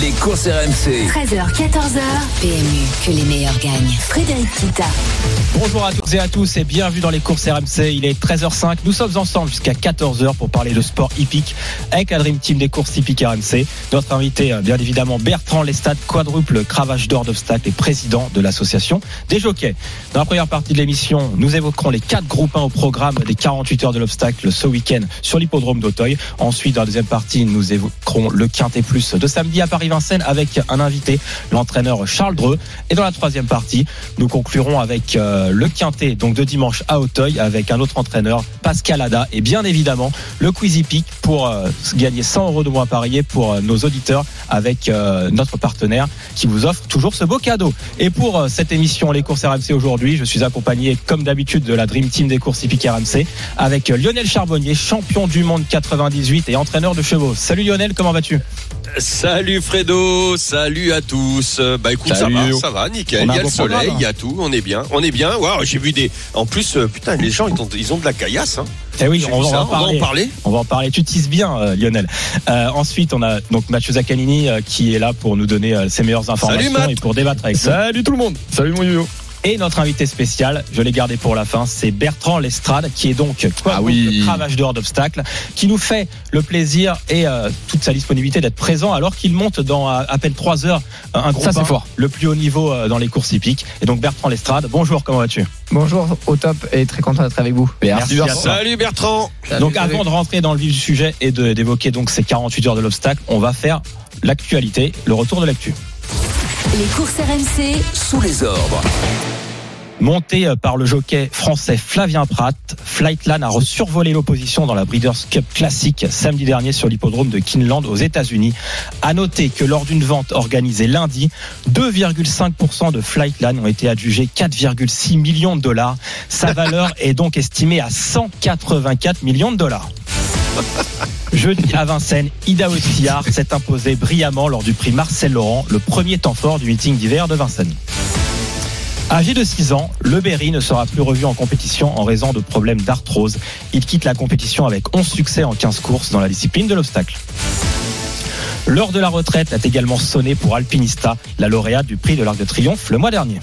Les courses RMC. 13h, 14h. PMU, que les meilleurs gagnent. Frédéric Kita. Bonjour à toutes et à tous et bienvenue dans les courses RMC. Il est 13h05. Nous sommes ensemble jusqu'à 14h pour parler de sport hippique avec la Dream Team des courses hippiques RMC. Notre invité, euh, bien évidemment, Bertrand Lestat, quadruple cravage d'or d'obstacles et président de l'association des jockeys. Dans la première partie de l'émission, nous évoquerons les quatre groupes 1 au programme des 48 heures de l'obstacle ce week-end sur l'hippodrome d'Auteuil. Ensuite, dans la deuxième partie, nous évoquerons le Quintet Plus de samedi à Paris-Vincennes avec un invité, l'entraîneur Charles Dreux. Et dans la troisième partie, nous conclurons avec euh, le Quintet, donc de dimanche à Auteuil, avec un autre entraîneur, Pascal Ada. Et bien évidemment, le Quizy Peak pour euh, gagner 100 euros de moins à parier pour euh, nos auditeurs avec notre partenaire qui vous offre toujours ce beau cadeau. Et pour cette émission Les courses RMC aujourd'hui, je suis accompagné comme d'habitude de la Dream Team des courses hippiques RMC avec Lionel Charbonnier, champion du monde 98 et entraîneur de chevaux. Salut Lionel, comment vas-tu? Salut Fredo, salut à tous. Bah écoute, Salut. ça va, ça va, nickel. Il y a le soleil, il y a tout, on est bien, on est bien. Waouh, j'ai vu des. En plus, euh, putain, les gens ils ont, ils ont de la caillasse. Hein. Eh oui, on vu va, en parler. on va en parler. On va en parler. Tu tisses bien, euh, Lionel. Euh, ensuite, on a donc Mathieu Zaccanini euh, qui est là pour nous donner euh, ses meilleures informations et pour débattre avec nous. Salut tout le monde. Salut mon yo. Et notre invité spécial, je l'ai gardé pour la fin, c'est Bertrand Lestrade, qui est donc Ah oui. le cravage d'or d'obstacles, qui nous fait le plaisir et euh, toute sa disponibilité d'être présent alors qu'il monte dans à, à peine 3 heures euh, un groupe Ça, fort. le plus haut niveau euh, dans les courses hippiques. Et donc Bertrand Lestrade, bonjour, comment vas-tu? Bonjour, au top et très content d'être avec vous. Merci. Bertrand. Salut Bertrand. Donc avant de rentrer dans le vif du sujet et de- d'évoquer donc ces 48 heures de l'obstacle, on va faire l'actualité, le retour de l'actu. Les courses RMC. Sous les ordres. Monté euh, par le jockey français Flavien Pratt, Flightland a survolé l'opposition dans la Breeders' Cup classique samedi dernier sur l'hippodrome de Kinland aux États-Unis. À noter que lors d'une vente organisée lundi, 2,5% de Flightland ont été adjugés 4,6 millions de dollars. Sa valeur est donc estimée à 184 millions de dollars. Jeudi à Vincennes, Ida Ossillard s'est imposée brillamment lors du prix Marcel Laurent, le premier temps fort du meeting d'hiver de Vincennes. Âgé de 6 ans, Le Berry ne sera plus revu en compétition en raison de problèmes d'arthrose. Il quitte la compétition avec 11 succès en 15 courses dans la discipline de l'obstacle. L'heure de la retraite a également sonné pour Alpinista, la lauréate du prix de l'Arc de Triomphe le mois dernier.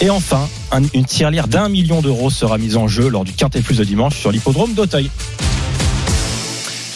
Et enfin, un- une tirelire d'un million d'euros sera mise en jeu lors du Quintet Plus de dimanche sur l'hippodrome d'Auteuil.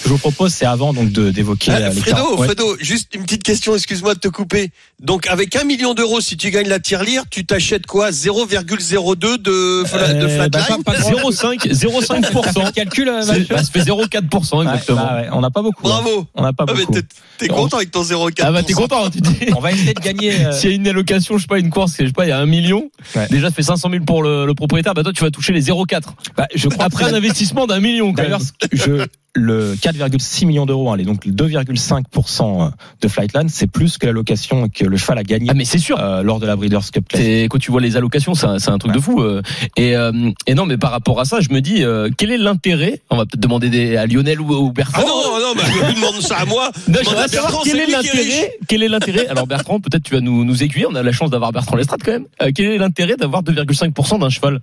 Que je vous propose, c'est avant donc de- d'évoquer Euh, euh, Fredo, 40 ouais. Fredo, juste une petite question, excuse-moi de te couper. Donc avec un million d'euros, si tu gagnes la tirelire, tu t'achètes quoi? 0,02 de, fla- de Euh, bah, flatline pas- pas- 0,5 T'as fait 0,5%. le calcul, bah, ça fait 0,4% Ouais, exactement. bah ouais, on n'a pas beaucoup. hein. Bravo. On n'a pas Ah, beaucoup. t'es- T'es content avec ton 0,4 Ah bah t'es content, tu dis. On va essayer de gagner. euh, S'il y a une allocation, je sais pas, une course, je sais pas, il y a un million. Ouais. Déjà, ça fait 500 000 pour le, le propriétaire. Bah toi, tu vas toucher les 0,4. bah, je crois Après un investissement d'un million, quand D'ailleurs, même. je, le 4,6 millions d'euros, hein, donc le 2,5% de Flightland, c'est plus que l'allocation que le cheval a gagné Ah mais c'est sûr. euh, lors de la Breeders' Cup Classic. Quand tu vois les allocations, c'est un, c'est un truc de fou. euh. Et, euh, et non, mais par rapport à ça, je me dis, euh, quel est l'intérêt On va peut-être demander des, à Lionel ou, ou Bertrand. Ah non, non, mais je demande ça à moi. Non, j'aimerais à savoir Bertrand, quel c'est est l'intérêt. Quel est l'intérêt Alors Bertrand, peut-être tu vas nous, nous aiguiller. On a la chance d'avoir Bertrand Lestrade quand même. Euh, quel est l'intérêt d'avoir 2,5% d'un cheval?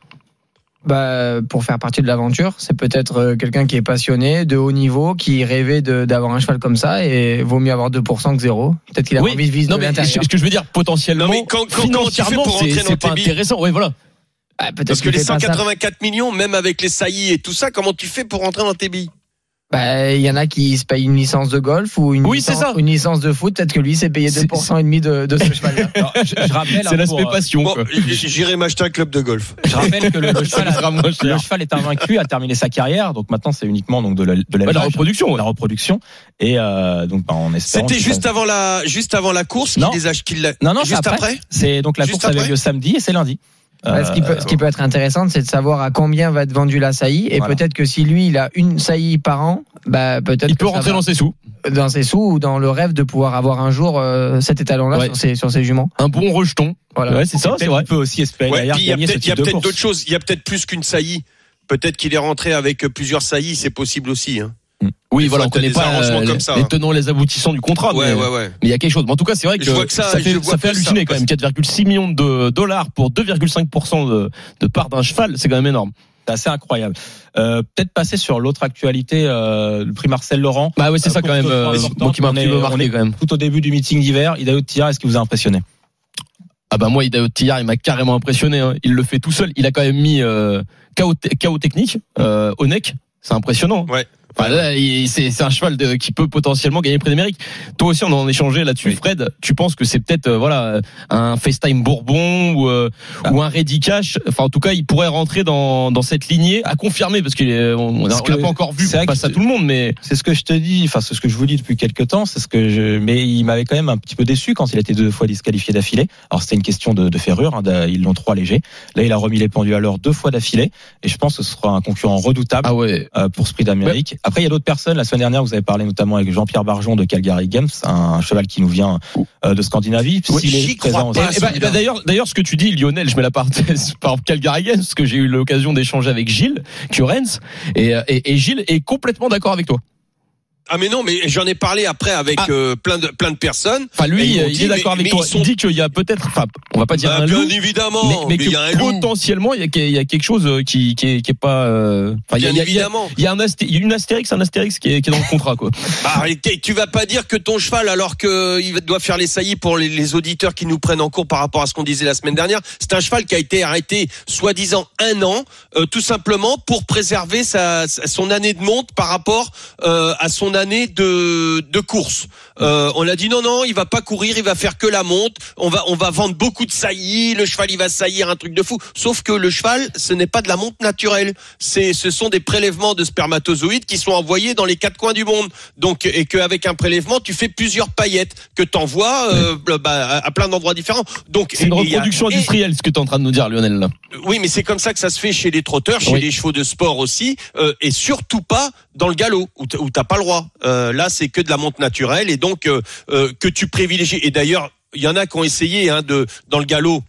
Bah, pour faire partie de l'aventure, c'est peut-être euh, quelqu'un qui est passionné, de haut niveau, qui rêvait de- d'avoir un cheval comme ça et vaut mieux avoir 2% que zéro. Peut-être qu'il a Oui. envie de viser Non de mais l'intérieur. ce que je veux dire, potentiellement, Non, mais quand- quand- comment tu fais financièrement, pour c'est rentrer dans c'est tes pas intéressant. Ouais, voilà. Ah, peut-être Parce que les fait pas ça. 184 millions, même avec les saillies et tout ça, comment tu fais pour rentrer dans tes billes? Bah, il y en a qui se payent une licence de golf ou une, Oui, c'est licence, ça. une licence de foot. Peut-être que lui s'est payé C'est- 2% et demi de, de ce cheval-là. Alors, je, je rappelle, C'est hein, l'aspect euh, passion. Bon, j'irai m'acheter un club de golf. je rappelle que le, le cheval, le cheval est invaincu, a terminé sa carrière, donc maintenant c'est uniquement donc de la, de la l'élevage, reproduction. ouais. la reproduction, et euh, donc bah, en espérant. C'était juste avant la, juste avant la course Non. qu'il les a, qu'il l'a- Non, non, juste après. après. C'est donc la Juste course avait lieu samedi et c'est lundi. Ce, qui peut, ce qui peut être intéressant, c'est de savoir à combien va être vendue la saillie. Et Voilà. peut-être que si lui, il a une saillie par an, bah, peut-être Il peut rentrer va dans ses sous. dans ses sous ou dans le rêve de pouvoir avoir un jour euh, cet étalon-là Ouais. sur, ses, sur ses juments. Un bon rejeton. Voilà. Ouais, c'est ça, c'est Peut-être vrai. qu'il peut aussi espérer Ouais, il y a peut-être, d'autres choses. Il y a peut-être plus qu'une saillie. Peut-être qu'il est rentré avec plusieurs saillies, c'est possible aussi. Hein. Oui, voilà, on connaît pas euh, comme ça, les hein. tenants, les aboutissants du contrat. Ouais, mais, ouais, ouais. mais il y a quelque chose. Mais en tout cas, c'est vrai que, ça, fait, ça ça, halluciner quand même. 4,6 millions de dollars pour 2,5% de, de part d'un cheval, c'est quand même énorme. C'est assez incroyable. Euh, Peut-être passer sur l'autre actualité, euh, le prix Marcel Laurent. Bah ouais, c'est ça Euh, quand même. euh, moi qui m'a un petit peu marqué quand même. Tout au début du meeting d'hiver, Idaho Tira, est-ce qu'il vous a impressionné? Ah bah moi, Idaho Tillard, il m'a carrément impressionné. hein. Il le fait tout seul. Il a quand même mis euh, KO technique euh, au neck. C'est impressionnant. Ouais. Enfin, c'est c'est un cheval de, qui peut potentiellement gagner le prix d'Amérique. Toi aussi, on en échangeait là-dessus, Oui. Fred. Tu penses que c'est peut-être euh, voilà un FaceTime Bourbon ou euh, Ah. ou un Ready Cash? Enfin, en tout cas, il pourrait rentrer dans dans cette lignée à confirmer parce est- on l'a pas encore vu face que à tout le monde, mais C'est ce que je te dis, enfin c'est ce que je vous dis depuis quelques temps, c'est ce que je. Mais il m'avait quand même un petit peu déçu quand il était deux fois disqualifié d'affilée. Alors c'était une question de, de ferrure, hein, ils l'ont trop allégé. Là il a remis les pendules à l'heure deux fois d'affilée, et je pense que ce sera un concurrent redoutable ah ouais. euh, pour ce prix d'Amérique. Après il y a d'autres personnes. La semaine dernière vous avez parlé notamment avec Jean-Pierre Barjon de Calgary Games, un cheval qui nous vient euh, de Scandinavie. Oui, Eh ben, celui-là. bah, d'ailleurs, d'ailleurs, ce que tu dis, Lionel, je mets la parenthèse par Calgary Games, parce que j'ai eu l'occasion d'échanger avec Gilles Curens, et, euh, et, et Gilles est complètement d'accord avec toi. Ah mais non, mais j'en ai parlé après avec Ah. euh, plein de plein de personnes. Enfin, lui, il dit, est d'accord avec mais toi. ils sont- Il dit qu'il y a peut-être, enfin, on va pas dire Bah, un bien loup, évidemment, mais, mais mais que il y a un potentiellement, il y a, il y a quelque chose euh, qui, qui, est, qui est pas. euh, Enfin, Bien il y a- évidemment. il y a un asté- une astérix, un astérix qui est, qui est dans le contrat, quoi. Ah, et tu vas pas dire que ton cheval, alors que il doit faire les saillies pour les, les auditeurs qui nous prennent en cours par rapport à ce qu'on disait la semaine dernière, c'est un cheval qui a été arrêté soi-disant un an, euh, tout simplement pour préserver sa, son année de monte par rapport à son année de, de course. Euh, on a dit non non, il va pas courir, il va faire que la monte. On va on va vendre beaucoup de saillies, le cheval il va saillir un truc de fou. Sauf que le cheval, ce n'est pas de la monte naturelle. C'est ce sont des prélèvements de spermatozoïdes qui sont envoyés dans les quatre coins du monde. Donc et qu'avec un prélèvement, tu fais plusieurs paillettes que t'envoies euh, bah, à, plein d'endroits différents. Donc C'est une reproduction et- industrielle, ce que tu es en train de nous dire, Lionel. Là. oui, mais c'est comme ça que ça se fait chez les trotteurs, chez Oui. les chevaux de sport aussi, euh, et surtout pas dans le galop où t'as pas le droit. Euh, là, c'est que de la monte naturelle et donc euh, euh, que tu privilégies. Et d'ailleurs, il y en a qui ont essayé hein, de dans le galop.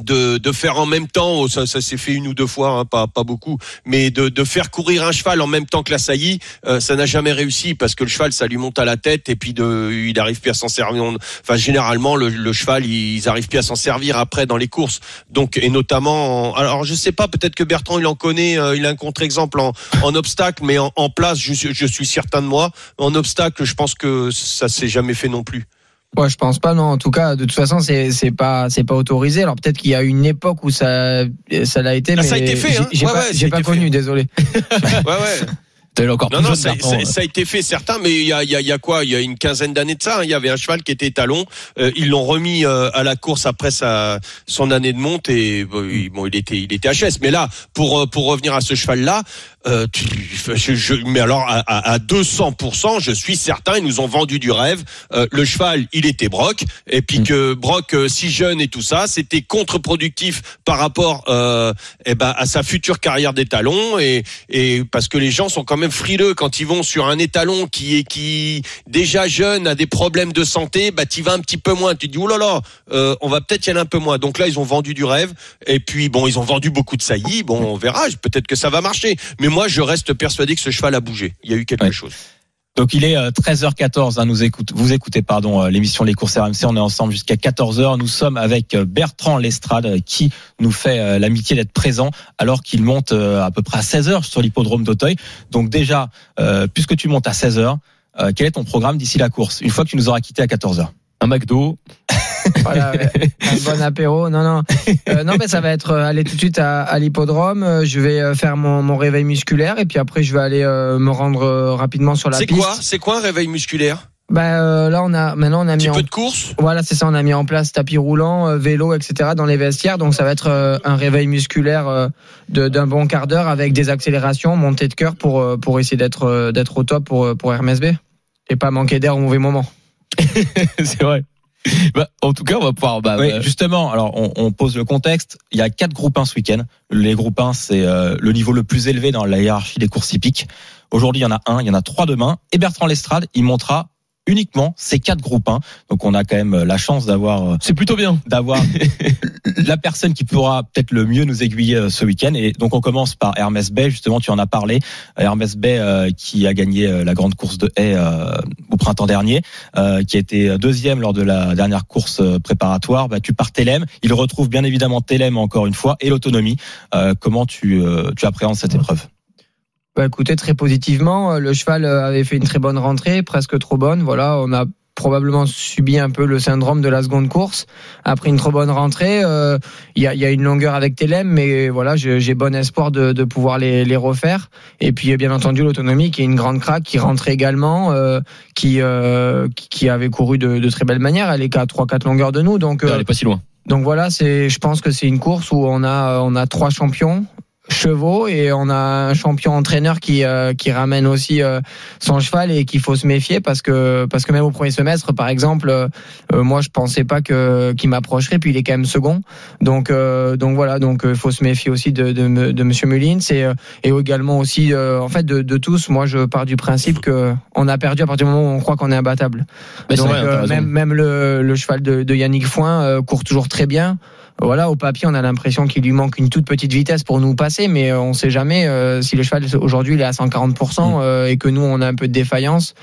De, de faire en même temps, oh, ça, ça s'est fait une ou deux fois, hein, pas, pas beaucoup, mais de, de faire courir un cheval en même temps que la saillie, euh, ça n'a jamais réussi parce que le cheval, ça lui monte à la tête et puis de, il arrive plus à s'en servir. Enfin, généralement, le, le cheval, ils arrivent plus à s'en servir après dans les courses. Donc, et notamment, en- alors je sais pas, peut-être que Bertrand il en connaît, euh, il a un contre-exemple en, en obstacle, mais en, en place, je, je suis certain de moi. En obstacle, je pense que ça s'est jamais fait non plus. Ouais, je pense pas, non. En tout cas, de toute façon, c'est c'est pas c'est pas autorisé. Alors peut-être qu'il y a une époque où ça ça l'a été, Ah, mais ça a été fait, hein. j'ai Ouais, pas, ouais, connu, fait. désolé. Ouais, ouais. T'es encore Non, non, jeune, ça, ça- ça a été fait certain, mais il y a, y, a, y a quoi? Il y a une quinzaine d'années de ça. hein, Il y avait un cheval qui était étalon. Euh, ils l'ont remis euh, à la course après sa son année de monte et bon, il, bon, il était il était HS. Mais là, pour euh, pour revenir à ce cheval là, euh, tu- je, je- mais alors à, à, à 200 je suis certain, ils nous ont vendu du rêve. Euh, le cheval, il était Brock, et puis que Brock euh, si jeune et tout ça, c'était contre-productif par rapport euh, eh ben à sa future carrière d'étalon et et parce que les gens sont quand même frileux quand ils vont sur un étalon qui est qui déjà jeune a des problèmes de santé, bah tu vas un petit peu moins, tu te dis oh là là, euh, on va peut-être y aller un peu moins. Donc là ils ont vendu du rêve et puis bon ils ont vendu beaucoup de saillies, bon on verra, peut-être que ça va marcher. Mais moi je reste persuadé que ce cheval a bougé. Il y a eu quelque Ouais. chose. Donc il est euh, 13h14, hein, nous écoute, vous écoutez pardon euh, l'émission Les courses RMC, on est ensemble jusqu'à 14h. Nous sommes avec euh, Bertrand Lestrade euh, qui nous fait euh, l'amitié d'être présent alors qu'il monte euh, à peu près à 16h sur l'hippodrome d'Auteuil. Donc déjà, euh, puisque tu montes à 16h, euh, quel est ton programme d'ici la course une fois que tu nous auras quitté à 14h Un McDo. Voilà, un bon apéro. Non, non, Euh, non, mais ça va être euh, aller tout de suite à, à l'hippodrome. Euh, Je vais euh, faire mon, mon réveil musculaire et puis après je vais aller euh, me rendre euh, rapidement sur la C'est piste. quoi C'est quoi un réveil musculaire? Bah euh, là on a maintenant on a Un mis petit en peu de course? Voilà, c'est ça. On a mis en place tapis roulant, euh, vélo, etc. dans les vestiaires. Donc ça va être euh, un réveil musculaire euh, d'un bon quart d'heure avec des accélérations, montée de cœur pour euh, pour essayer d'être euh, d'être au top pour pour RMSB et pas manquer d'air au mauvais moment. c'est vrai. Bah, en tout cas, on va pouvoir. Bah, Oui, bah, justement, alors on, on pose le contexte. Il y a quatre groupes 1 ce week-end. Les groupes 1, c'est euh, le niveau le plus élevé dans la hiérarchie des courses hippiques. Aujourd'hui, il y en a un, il y en a trois demain. Et Bertrand Lestrade, il montera uniquement ces quatre groupes 1. Donc on a quand même la chance d'avoir C'est plutôt bien. d'avoir la personne qui pourra peut-être le mieux nous aiguiller euh, ce week-end. Et donc on commence par Hermès Bay, justement tu en as parlé. Hermès Bay euh, qui a gagné euh, la grande course de haie euh, au printemps dernier, euh, qui a été deuxième lors de la dernière course euh, préparatoire, battu par Telem. Il retrouve bien évidemment Telem encore une fois et l'autonomie. Euh, comment tu, euh, tu appréhendes cette épreuve? Bah écoutez, très positivement. Le cheval euh, avait fait une très bonne rentrée, presque trop bonne. Voilà, on a probablement subi un peu le syndrome de la seconde course. Après une trop bonne rentrée, euh, il y, a, y a une longueur avec Telem, mais voilà, j'ai bon espoir de, de pouvoir les, les refaire. Et puis bien entendu l'autonomie qui est une grande craque, qui rentrait également, euh, qui, euh, qui avait couru de, de très belle manière. Elle est qu'à 3-4 longueurs de nous, donc euh, Elle est pas si loin. donc voilà, c'est, je pense que c'est une course où on a, on a trois champions chevaux et on a un champion entraîneur qui euh, qui ramène aussi euh, son cheval et qu'il faut se méfier parce que parce que même au premier semestre par exemple euh, euh, moi je pensais pas que qu'il m'approcherait puis il est quand même second. Donc euh, donc voilà donc il faut se méfier aussi de de, de monsieur Mullins et euh, et également aussi euh, en fait de, de tous. Moi je pars du principe que on a perdu à partir du moment où on croit qu'on est imbattable. Donc, vrai, euh, même, même le, le cheval de, de Yannick Foin euh, court toujours très bien. Voilà, au papier, on a l'impression qu'il lui manque une toute petite vitesse pour nous passer, mais euh, on sait jamais euh, si le cheval aujourd'hui il est à 140% euh, et que nous on a un peu de défaillance.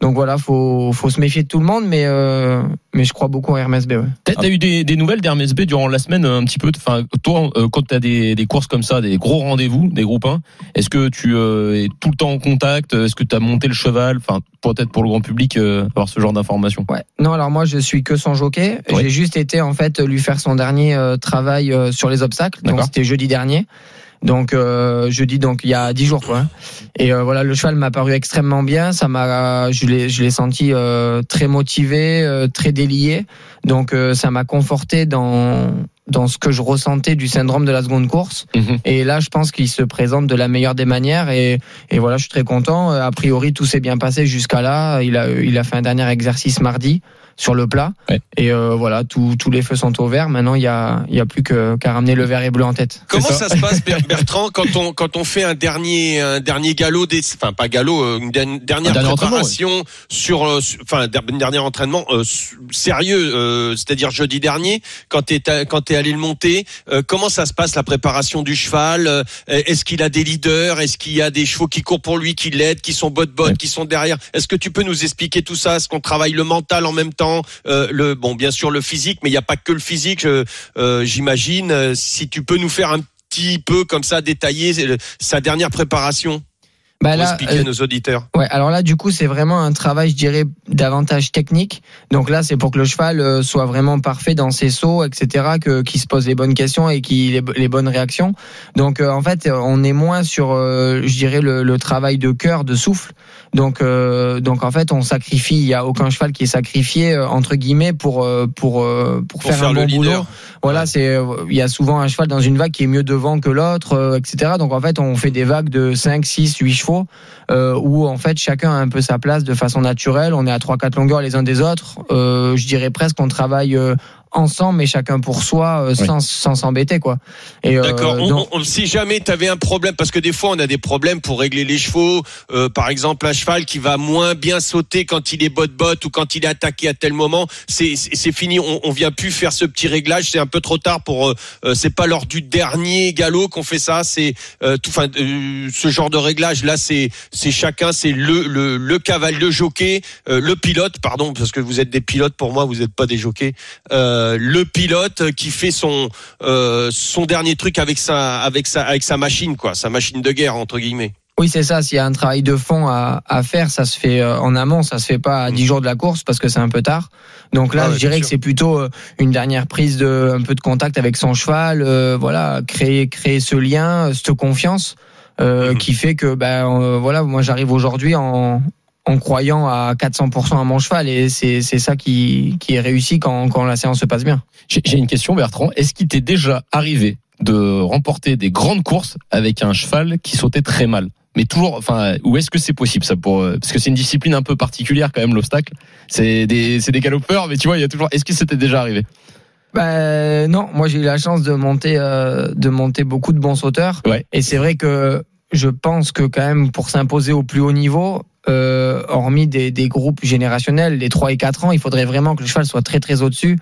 Donc voilà, faut faut se méfier de tout le monde, mais euh, mais je crois beaucoup à Hermès B. Ouais. T'as eu des, des nouvelles d'Hermès B durant la semaine euh, un petit peu? Enfin, toi, euh, quand t'as des, des courses comme ça, des gros rendez-vous, des groupes 1, est-ce que tu euh, es tout le temps en contact? Est-ce que t'as monté le cheval? Enfin, peut-être pour le grand public avoir ce genre d'informations. Ouais. Non, alors moi je suis que son jockey. Ouais. J'ai juste été en fait lui faire son dernier travail sur les obstacles. Donc c'était jeudi dernier. Donc euh, jeudi donc il y a dix jours quoi. hein. Et euh, voilà le cheval m'a paru extrêmement bien. Ça m'a je l'ai je l'ai senti euh, très motivé, euh, très délié. Donc euh, ça m'a conforté dans dans ce que je ressentais du syndrome de la seconde course. Mhm. Et là, je pense qu'il se présente de la meilleure des manières. Et, et voilà, je suis très content. Euh, A priori, tout s'est bien passé jusqu'à là. Il a, il a fait un dernier exercice mardi sur le plat. Ouais. Et euh, voilà, tous tous les feux sont au vert. Maintenant, il y a, il y a plus qu'à ramener le vert et bleu en tête. Comment ça. ça. se passe, Ber- Bertrand, quand on quand on fait un dernier un dernier galop, des, enfin pas galop, euh, une der- dernière Un préparation sur, euh, sur- enfin un dernier entraînement euh, s- sérieux, euh, c'est-à-dire jeudi dernier, quand t'es à- quand t'es allé le monter, euh, comment ça se passe la préparation du cheval euh, Est-ce qu'il a des leaders Est-ce qu'il y a des chevaux qui courent pour lui, qui l'aident, qui sont bot bot, Ouais. qui sont derrière? Est-ce que tu peux nous expliquer tout ça Est-ce qu'on travaille le mental en même temps? Euh, le bon bien sûr le physique, mais il n'y a pas que le physique, euh, j'imagine. Euh, Si tu peux nous faire un petit peu comme ça détailler sa dernière préparation Bah pour là, expliquer à nos auditeurs. Ouais, alors là, du coup, c'est vraiment un travail, je dirais, davantage technique. Donc là, c'est pour que le cheval soit vraiment parfait dans ses sauts, etc., que qu'il se pose les bonnes questions et qu'il ait les bonnes réactions. Donc euh, en fait, on est moins sur, euh, je dirais, le, le travail de cœur, de souffle. Donc euh, donc en fait, on sacrifie. Il y a aucun cheval qui est sacrifié euh, entre guillemets pour euh, pour euh, pour, Pour faire, faire un le bon leader. boulot. Voilà, c'est il y a souvent un cheval dans une vague qui est mieux devant que l'autre, euh, etc. Donc en fait, on fait des vagues de 5, 6, 8 chevaux euh, où en fait chacun a un peu sa place de façon naturelle. On est à 3 4 longueurs les uns des autres. Euh, je dirais presque qu'on travaille euh, ensemble mais chacun pour soi euh, sans sans s'embêter quoi. Et euh, D'accord. On- donc- on- si jamais tu avais un problème, parce que des fois on a des problèmes pour régler les chevaux, euh, par exemple un cheval qui va moins bien sauter quand il est bot bot ou quand il est attaqué à tel moment, c'est fini. On, on vient plus faire ce petit réglage. C'est un peu trop tard pour. euh, euh, c'est pas lors du dernier galop qu'on fait ça. C'est euh, tout. Enfin, euh, ce genre de réglage là, c'est c'est chacun, c'est le le le cavalier, le jockey, euh, le pilote, pardon, parce que vous êtes des pilotes pour moi, vous n'êtes pas des jockeys. Euh, le pilote qui fait son euh, son dernier truc avec sa avec sa avec sa machine quoi, sa machine de guerre entre guillemets. Oui, c'est ça. S'il y a un travail de fond à, à faire, ça se fait euh, en amont. Ça se fait pas à 10 jours de la course parce que c'est un peu tard. Donc là, Ah ouais, je dirais que c'est plutôt euh, une dernière prise de un peu de contact avec son cheval. euh, voilà, créer créer ce lien, euh, cette confiance euh, Mhm. qui fait que ben euh, voilà, moi j'arrive aujourd'hui en en croyant à 400% à mon cheval et c'est c'est ça qui qui est réussi quand quand la séance se passe bien. J'ai j'ai une question, Bertrand. Est-ce qu'il t'est déjà arrivé de remporter des grandes courses avec un cheval qui sautait très mal? Mais toujours, enfin, où est-ce que c'est possible ça pour euh, parce que c'est une discipline un peu particulière quand même l'obstacle. C'est des, c'est des galopeurs, mais tu vois, il y a toujours. Est-ce que c'était déjà arrivé? Ben non, moi j'ai eu la chance de monter euh, de monter beaucoup de bons sauteurs. Ouais. Et c'est vrai que je pense que quand même pour s'imposer au plus haut niveau, euh, hormis des, des groupes générationnels, les 3 et 4 ans, il faudrait vraiment que le cheval soit très très au-dessus.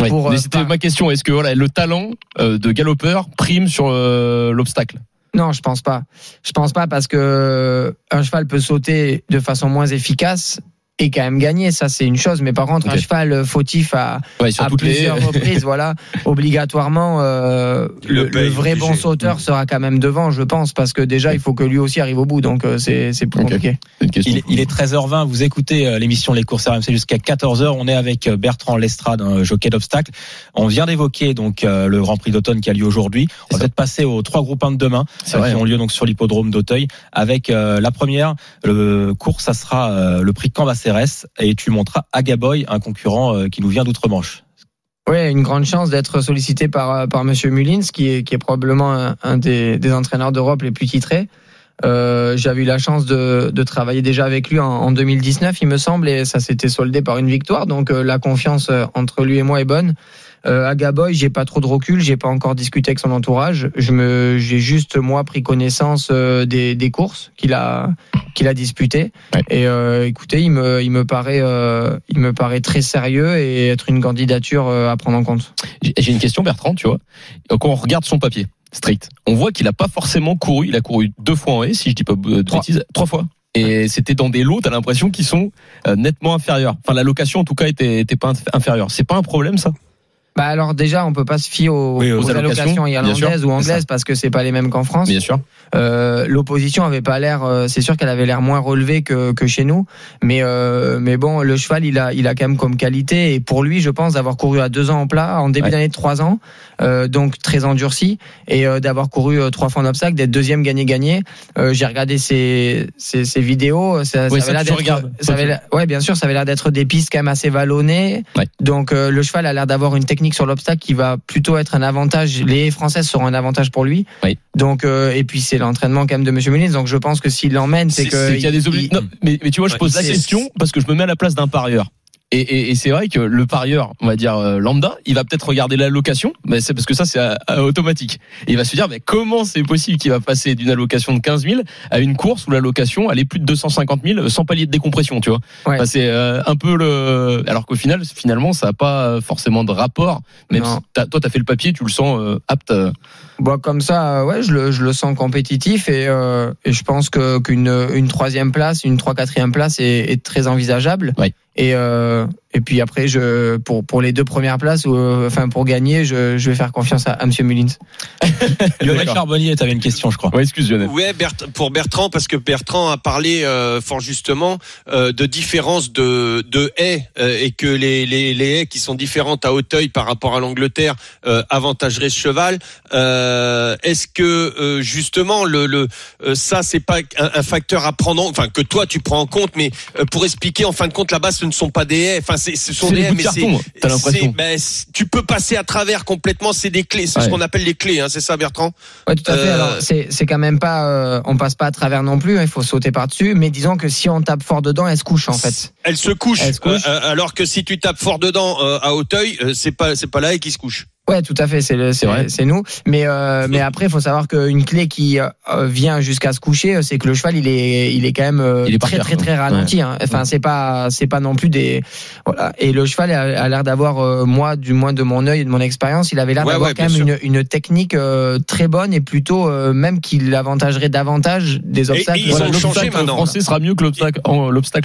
Ouais. Euh, C'était pas- ma question. Est-ce que voilà, le talent euh, de galopeur prime sur l'obstacle? Non, je pense pas. Je pense pas parce que un cheval peut sauter de façon moins efficace et quand même gagner. Ça, c'est une chose. Mais par contre, Ok. un cheval fautif à, Ouais, à les. plusieurs reprises, voilà, obligatoirement, euh, Le le, le paye, vrai obligé. bon sauteur sera quand même devant, je pense, parce que déjà, il faut que lui aussi arrive au bout. Donc, euh, c'est c'est plus compliqué. Il est, il est 13h20, vous écoutez euh, l'émission Les courses RMC jusqu'à 14h. On est avec euh, Bertrand Lestrade, un jockey d'obstacle. On vient d'évoquer donc euh, le Grand Prix d'automne qui a lieu aujourd'hui. On va peut-être passer aux trois groupes 1 de demain euh, qui ont lieu donc sur l'hippodrome d'Auteuil. Avec euh, la première, le cours, ça sera euh, le prix Et tu monteras Agaboy, un concurrent euh, qui nous vient d'outre-Manche. Oui, une grande chance d'être sollicité par euh, par Monsieur Mullins, qui est probablement un, des, entraîneurs d'Europe les plus titrés. Euh, J'avais eu la chance de, travailler déjà avec lui en, en 2019, il me semble, et ça s'était soldé par une victoire. Donc euh, la confiance entre lui et moi est bonne. Euh, à Gaboy, j'ai pas trop de recul, j'ai pas encore discuté avec son entourage. Je me, j'ai juste moi pris connaissance euh, des, des courses qu'il a qu'il a disputées. Ouais. Et euh, écoutez, il me il me paraît euh, il me paraît très sérieux et être une candidature à prendre en compte. J'ai une question, Bertrand, tu vois. Quand on regarde son papier, strict, on voit qu'il a pas forcément couru. Il a couru deux fois en haie, si je dis pas de Trois. bêtises. Trois fois. Et c'était dans des lots, t'as l'impression qu'ils sont nettement inférieurs. Enfin, la location, en tout cas, était, était pas inf- inférieure. C'est pas un problème, ça? Bah alors déjà, on peut pas se fier aux, Oui, aux aux allocations, irlandaises sûr, ou anglaises parce que c'est pas les mêmes qu'en France. Bien sûr. Euh, L'opposition avait pas l'air, euh, c'est sûr qu'elle avait l'air moins relevée que, que chez nous, mais euh, mais bon, le cheval il a il a quand même comme qualité et pour lui, je pense d'avoir couru à deux ans en plat, en début Ouais. d'année de trois ans, euh, donc très endurci et euh, d'avoir couru euh, trois fois en obstacle, d'être deuxième gagné gagné. Euh, J'ai regardé ses, ses ses vidéos, ça, ça, avait l'air d'être, ouais bien sûr, ça avait l'air d'être des pistes quand même assez vallonnées. Ouais. Donc euh, le cheval a l'air d'avoir une technique sur l'obstacle qui va plutôt être un avantage. Les françaises seront un avantage pour lui. Oui. Donc euh, et puis c'est l'entraînement quand même de Monsieur Mullins. Donc je pense que s'il l'emmène, c'est que y a des il- Non, mais, mais tu vois, je Ouais, pose la question parce que je me mets à la place d'un parieur. Et, et, et c'est vrai que le parieur, on va dire euh, lambda, il va peut-être regarder la location, mais c'est parce que ça c'est euh, euh, automatique. Et il va se dire, mais comment c'est possible qu'il va passer d'une allocation de 15 000 à une course où l'allocation elle est plus de 250 000 sans palier de décompression, tu vois? Ouais. Enfin, C'est euh, un peu le, alors qu'au final, finalement, ça a pas forcément de rapport. Même si t'as- toi, t'as fait le papier, tu le sens euh, apte. Bon, comme ça, ouais, je le, je le sens compétitif et, euh, et je pense que qu'une une troisième place, une trois quatrième place est, est très envisageable. Ouais. Et euh, et puis après, je pour pour les deux premières places, ou euh, enfin pour gagner, je, je vais faire confiance à, à Monsieur Mullins. Lionel. Charbonnier, tu avais une question, je crois. Ouais, excuse Lionel. Ouais, Bert- pour Bertrand, parce que Bertrand a parlé euh, fort justement euh, de différence de, de haies euh, et que les, les, les haies qui sont différentes à Hauteuil par rapport à l'Angleterre euh, avantageraient ce cheval. Euh, Est-ce que euh, justement le, le euh, ça c'est pas un, un facteur à prendre, en, enfin que toi tu prends en compte, mais euh, pour expliquer en fin de compte là-bas ce ne sont pas des haies, enfin c'est- ce sont C'est des mais t'as l'impression. ben, tu peux passer à travers complètement, c'est des clés, c'est ce qu'on appelle les clés, hein, c'est ça Bertrand? Ouais, tout à fait. Euh, Alors, c'est c'est quand même pas, euh, on passe pas à travers non plus. hein, Il faut sauter par dessus. Mais disons que si on tape fort dedans, elle se couche en fait. Elle se couche, Elle se couche. euh, euh, alors que si tu tapes fort dedans euh, à Hauteuil, euh, c'est pas c'est pas là et qui se couche. Ouais, tout à fait, c'est le- C'est vrai. c'est c'est nous. Mais euh, mais après, il faut savoir qu'une clé qui euh, vient jusqu'à se coucher, euh, c'est que le cheval, il est il est quand même euh, Il est par très terre, très très ralenti. hein. Enfin, c'est pas c'est pas non plus des voilà. Et le cheval a, a l'air d'avoir euh, moi du moins de mon œil et de mon expérience, il avait l'air Ouais, d'avoir ouais, quand même une, une technique euh, très bonne et plutôt euh, même qui l'avantagerait davantage des obstacles. et ils Voilà, ont changé l'obstacle maintenant. français sera mieux que l'obstacle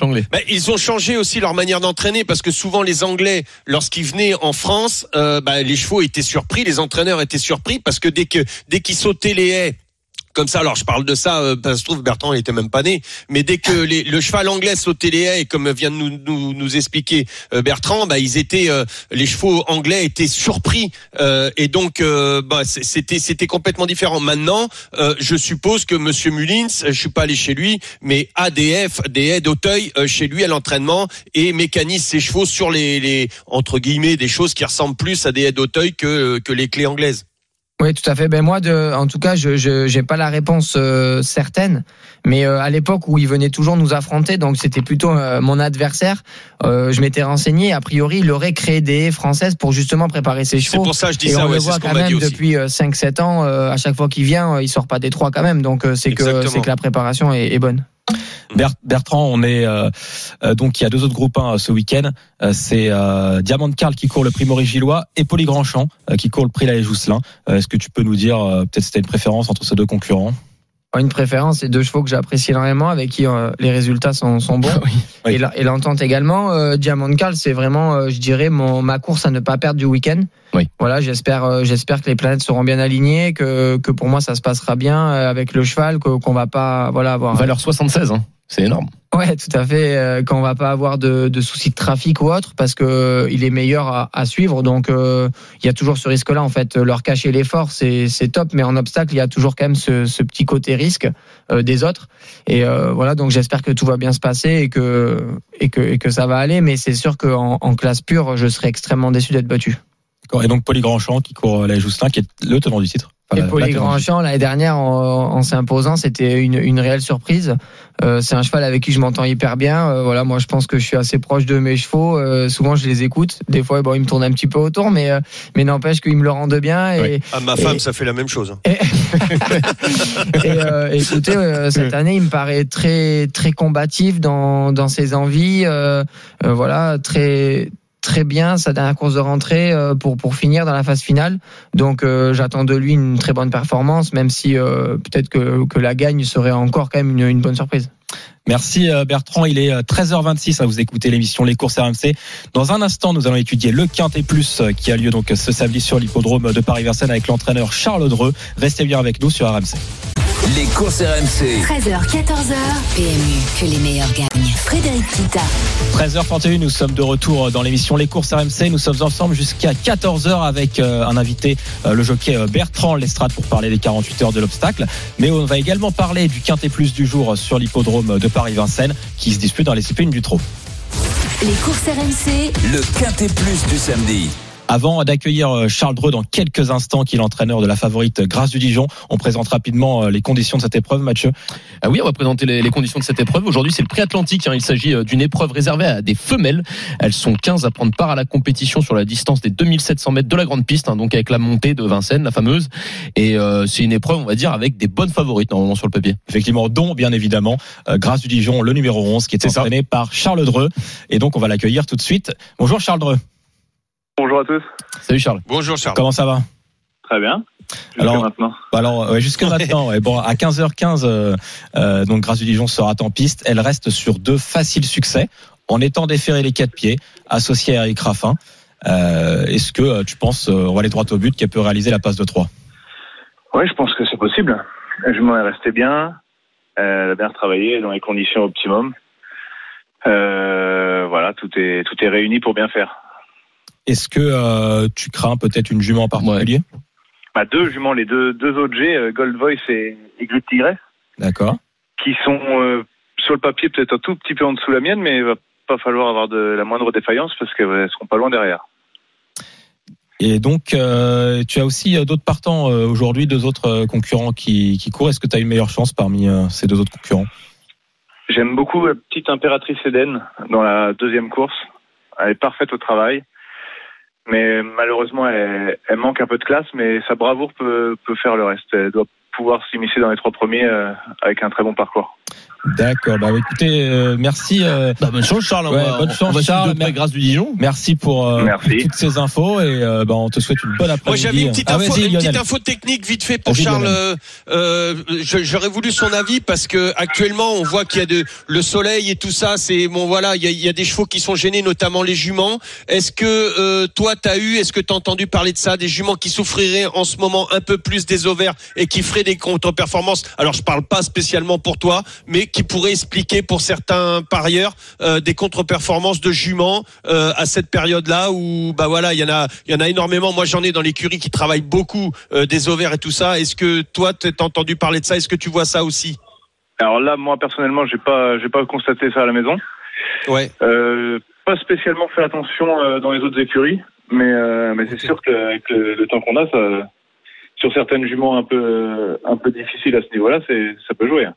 anglais. Bah, ils ont changé aussi leur manière d'entraîner parce que souvent les Anglais, lorsqu'ils venaient en France, euh, bah, les chevaux étaient surpris, les entraîneurs étaient surpris parce que dès que dès qu'ils sautaient les haies. Comme ça, alors je parle de ça, euh, parce que je trouve Bertrand il était même pas né, mais dès que les, le cheval anglais sautait les haies, comme vient de nous, nous, nous expliquer euh, Bertrand, bah ils étaient, euh, les chevaux anglais étaient surpris, euh, et donc c'est- c'était c'était complètement différent. Maintenant, je suppose que Monsieur Mullins, je suis pas allé chez lui, mais ADF, des haies d'Auteuil chez lui à l'entraînement et mécanise ses chevaux sur les, les entre guillemets des choses qui ressemblent plus à des haies d'Auteuil que que les clés anglaises. Oui, tout à fait. Ben moi, de, en tout cas, je j'ai pas la réponse euh, certaine, mais euh, à l'époque où il venait toujours nous affronter, donc c'était plutôt euh, mon adversaire. euh, je m'étais renseigné. A priori, il aurait créé des haies françaises pour justement préparer ses C'est chevaux. pour ça que je dis Et ça, on ouais, le c'est voit quand même depuis euh, 5-7 ans. euh, à chaque fois qu'il vient, euh, il sort pas des trois quand même. Donc euh, c'est que c'est que la préparation est, est bonne. Ber- Bertrand, on est euh, euh, donc il y a deux autres groupes 1 ce week-end. Euh, c'est euh, Diamant Carl qui court le prix Maurice Gillois et Poli Grandchamp euh, qui court le prix Laë Jousselin. Euh, Est-ce que tu peux nous dire euh, peut-être si tu as une préférence entre ces deux concurrents? Une préférence, c'est deux chevaux que j'apprécie énormément, avec qui euh, les résultats sont, sont bons. Oui. Et la- Et l'entente également. Euh, Diamond Carl, c'est vraiment, euh, je dirais, mon, ma course à ne pas perdre du week-end. Oui. Voilà, j'espère, euh, j'espère que les planètes seront bien alignées, que, que pour moi ça se passera bien euh, avec le cheval, qu'on va pas, voilà, avoir. Valeur 76, hein. c'est énorme. Ouais, tout à fait. euh, qu'on va pas avoir de, de soucis de trafic ou autre, parce que euh, il est meilleur à, à suivre. Donc, euh, il y a toujours ce risque-là. En fait, leur cacher l'effort, c'est c'est top, mais en obstacle, il y a toujours quand même ce, ce petit côté risque euh, des autres. Et euh, voilà, donc j'espère que tout va bien se passer et que et que et que ça va aller. Mais c'est sûr qu'en en classe pure, je serais extrêmement déçu d'être battu. D'accord. Et donc Poli Grandchamp qui court euh, Laë Jousselin, qui est le tenant du titre. Enfin, Et la- la titre. champs, l'année dernière, en, en s'imposant, c'était une, une réelle surprise. Euh, c'est un cheval avec qui je m'entends hyper bien. Euh, voilà, moi, je pense que je suis assez proche de mes chevaux. Euh, souvent, je les écoute. Des fois, bon, ils me tournent un petit peu autour, mais euh, mais n'empêche qu'ils me le rendent bien. Et, Oui. Ah, ma Et- femme, ça fait la même chose. et, euh, écoutez, euh, cette année, il me paraît très très combatif dans dans ses envies. Euh, euh, voilà, très très bien sa dernière course de rentrée euh, pour pour finir dans la phase finale. Donc euh, j'attends de lui une très bonne performance, même si euh, peut-être que que la gagne serait encore quand même une, une bonne surprise. Merci Bertrand, il est euh, 13h26 à vous écouter l'émission Les courses RMC. Dans un instant, nous allons étudier le Quintet Plus qui a lieu donc ce samedi sur l'hippodrome de Paris-Vincennes avec l'entraîneur Charles Dreux. Restez bien avec nous sur RMC. Les courses RMC. 13h, 14h. PMU, que les meilleurs gagnent. Frédéric Kita. 13h31, nous sommes de retour dans l'émission Les courses RMC. Nous sommes ensemble jusqu'à 14h avec euh, un invité, euh, le jockey euh, Bertrand Lestrade pour parler des 48 heures de l'obstacle. Mais on va également parler du Quintet Plus du jour sur l'hippodrome de Paris-Vincennes qui se dispute dans les disciplines du trot. Les courses RMC. Le Quintet Plus du samedi. Avant d'accueillir euh, Charles Dreux dans quelques instants, qui est l'entraîneur de la favorite euh, Grâce du Dijon, on présente rapidement euh, les conditions de cette épreuve, Mathieu. Ah oui, on va présenter les, les conditions de cette épreuve. Aujourd'hui, c'est le prix atlantique. hein. Il s'agit d'une épreuve réservée à des femelles. Elles sont 15 à prendre part à la compétition sur la distance des 2700 mètres de la grande piste, hein, donc avec la montée de Vincennes, la fameuse. Et euh, c'est une épreuve, on va dire, avec des bonnes favorites normalement sur le papier. Effectivement, dont bien évidemment euh, Grâce du Dijon, le numéro 11, qui est, C'est ça. entraîné par Charles Dreux. Et donc, on va l'accueillir tout de suite. Bonjour Charles Dreux, Bonjour à tous. Salut Charles. Bonjour Charles. comment ça va? Très bien. Jusqu'à Alors- maintenant. Alors, ouais, jusque maintenant, ouais, bon, à 15h15, euh, euh, donc Grâce du Dijon sera en piste. Elle reste sur deux faciles succès, en étant déféré les quatre pieds, associé à Eric Raffin. Euh, Est-ce que euh, tu penses, euh, on va aller droit au but, qu'elle peut réaliser la passe de 3 Oui, je pense que c'est possible. La jument est restée bien. Elle a bien travaillé dans les conditions optimum. Euh, voilà, tout est tout est réuni pour bien faire. Est-ce que euh, tu crains peut-être une jument en particulier? Bah, deux juments, les deux deux autres G, euh, Gold Voice et, et Glut D'accord. qui sont euh, sur le papier peut-être un tout petit peu en dessous de la mienne, mais il va pas falloir avoir de la moindre défaillance parce qu'elles seront pas loin derrière. Et donc, euh, tu as aussi d'autres partants aujourd'hui, deux autres concurrents qui, qui courent. Est-ce que tu as une meilleure chance parmi ces deux autres concurrents? J'aime beaucoup la petite impératrice Eden dans la deuxième course. Elle est parfaite au travail. Mais malheureusement, elle, elle manque un peu de classe, mais sa bravoure peut, peut faire le reste. Elle doit pouvoir s'immiscer dans les trois premiers euh, avec un très bon parcours. D'accord. Bah écoutez, euh, merci. euh, Bah, bonne chance Charles. On va- bonne on chance, va suivre Charles. de grâce du Dijon. Merci pour, euh, Merci. pour toutes ces infos et euh, bah, on te souhaite une bonne après-midi. Moi j'avais une petite Ah, info, une petite info technique vite fait pour Charles. Euh, euh, J'aurais voulu son avis parce que actuellement on voit qu'il y a de le soleil et tout ça. C'est bon voilà, il y a, il y a des chevaux qui sont gênés, notamment les juments. Est-ce que euh, toi t'as eu, est-ce que t'as entendu parler de ça, des juments qui souffriraient en ce moment un peu plus des ovaires et qui feraient des contre-performances? Alors je parle pas spécialement pour toi, mais qui pourraient expliquer pour certains parieurs euh, des contre-performances de juments euh, à cette période-là où bah voilà, il y en a, il y en a énormément. Moi, j'en ai dans l'écurie qui travaillent beaucoup euh, des ovaires et tout ça. Est-ce que toi, t'as entendu parler de ça? Est-ce que tu vois ça aussi? Alors là, moi personnellement, j'ai pas, j'ai pas constaté ça à la maison. Ouais. Euh, pas spécialement fait attention euh, dans les autres écuries, mais, euh, mais c'est sûr qu'avec le, le temps qu'on a, ça, sur certaines juments un peu, un peu difficiles à ce niveau-là, c'est, ça peut jouer.